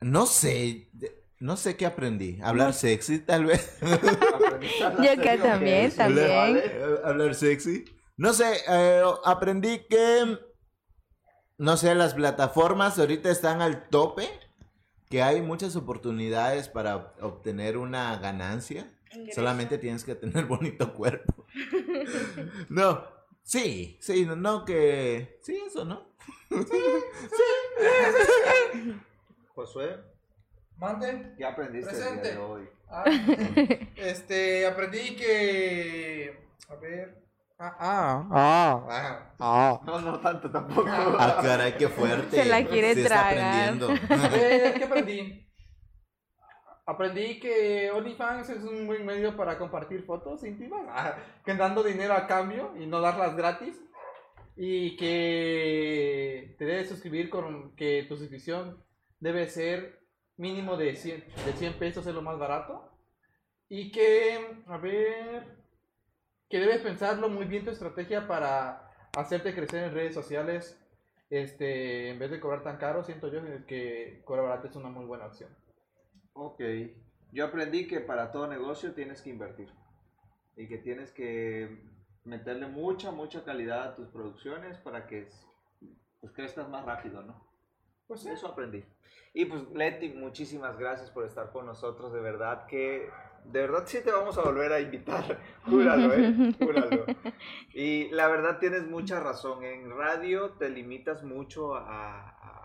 No sé, no sé qué aprendí. Hablar sexy, tal vez. Yo acá también, también. Vale. Hablar sexy. No sé, eh, aprendí que, no sé, las plataformas ahorita están al tope, que hay muchas oportunidades para obtener una ganancia. Solamente tienes que tener bonito cuerpo. No, sí, sí, no, no que... Sí, eso, ¿no? Josué, Mande. ¿qué aprendiste el día Presente. de hoy? Ah, este, aprendí que. A ver. Ah, ah, ah, ah. No, no tanto tampoco. Ah, caray, qué fuerte. Se la quiere Se está tragar. aprendiendo. Eh, ¿Qué aprendí? Aprendí que OnlyFans es un buen medio para compartir fotos íntimas, ah, que dando dinero a cambio y no darlas gratis. Y que te debes suscribir con que tu suscripción debe ser mínimo de 100, de 100 pesos, es lo más barato. Y que, a ver, que debes pensarlo muy bien tu estrategia para hacerte crecer en redes sociales. Este, en vez de cobrar tan caro, siento yo que cobrar barato es una muy buena opción. Ok. Yo aprendí que para todo negocio tienes que invertir. Y que tienes que meterle mucha, mucha calidad a tus producciones para que pues, crezcas más rápido, ¿no? Pues sí. Eso aprendí. Y pues Leti, muchísimas gracias por estar con nosotros, de verdad que, de verdad sí te vamos a volver a invitar, júralo, ¿eh? Júralo. Y la verdad tienes mucha razón, en radio te limitas mucho a, a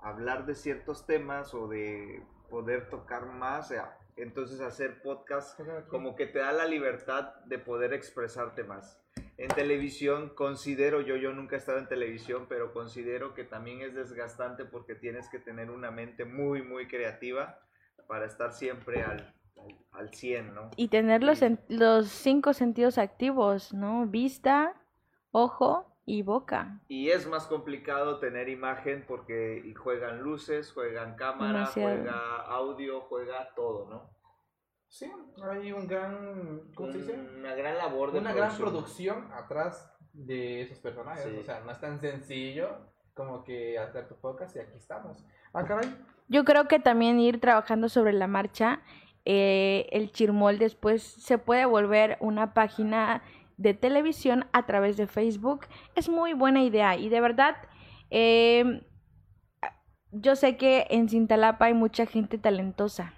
hablar de ciertos temas o de poder tocar más, entonces hacer podcast como que te da la libertad de poder expresarte más. En televisión considero yo, yo nunca he estado en televisión, pero considero que también es desgastante porque tienes que tener una mente muy, muy creativa para estar siempre al, al, al 100, ¿no? Y tener los, los cinco sentidos activos, ¿no? Vista, ojo y boca. Y es más complicado tener imagen porque juegan luces, juegan cámara, Demasiado. juega audio, juega todo, ¿no? Sí, hay un gran, ¿cómo se dice? Una gran labor de Una gran producción atrás de esos personajes. Sí. O sea, no es tan sencillo como que hacer tu podcast y aquí estamos. Ah, caray. Yo creo que también ir trabajando sobre la marcha, eh, el Chirmol después se puede volver una página de televisión a través de Facebook. Es muy buena idea y de verdad, eh, yo sé que en Cintalapa hay mucha gente talentosa.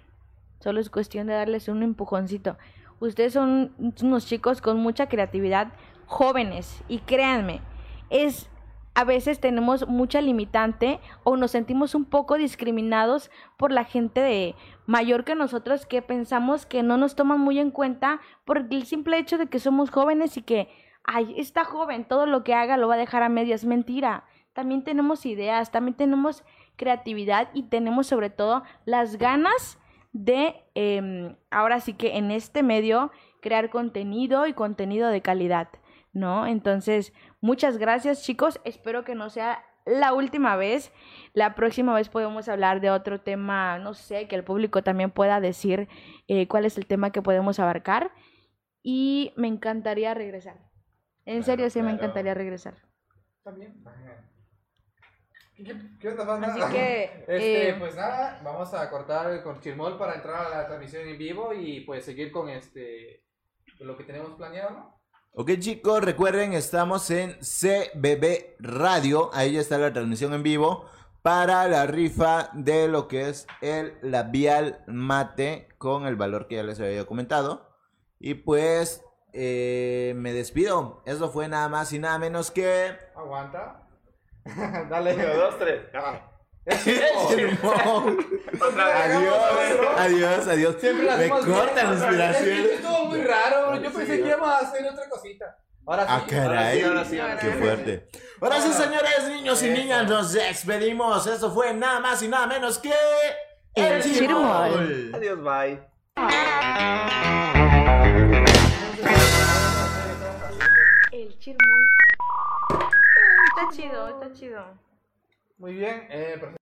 Solo es cuestión de darles un empujoncito. Ustedes son unos chicos con mucha creatividad, jóvenes, y créanme, es a veces tenemos mucha limitante o nos sentimos un poco discriminados por la gente de mayor que nosotros que pensamos que no nos toman muy en cuenta por el simple hecho de que somos jóvenes y que, ay, está joven, todo lo que haga lo va a dejar a medias. Mentira. También tenemos ideas, también tenemos creatividad y tenemos sobre todo las ganas de, em, ahora sí que en este medio, crear contenido y contenido de calidad, ¿no? Entonces, muchas gracias chicos, espero que no sea la última vez. La próxima vez podemos hablar de otro tema, no sé, que el público también pueda decir eh, cuál es el tema que podemos abarcar. Y me encantaría regresar. En Claro, serio, sí, me encantaría regresar. También. ¿Qué, qué, onda, banda? Así que, Este, eh, pues nada, vamos a cortar con Chirmol para entrar a la transmisión en vivo y pues seguir con este con lo que tenemos planeado, ¿no? Ok chicos, recuerden, estamos en CBB Radio, ahí ya está la transmisión en vivo para la rifa de lo que es el labial mate con el valor que ya les había comentado. Y pues eh, me despido, eso fue nada más y nada menos que... Aguanta. Dale. Dos, tres. Ah. Otra vez. Adiós, adiós, adiós. Siempre la Me hacemos corta bien. la inspiración. Es que estuvo muy raro. Yo Sí, pensé que íbamos a hacer otra cosita. Ahora sí. Ah, caray. ahora sí, ahora sí. Qué fuerte. Ahora sí, señores, niños y niñas, nos despedimos. Eso fue nada más y nada menos que. El Chirmol. Adiós, bye. El chirmol. Está chido, está chido. Muy bien. Eh,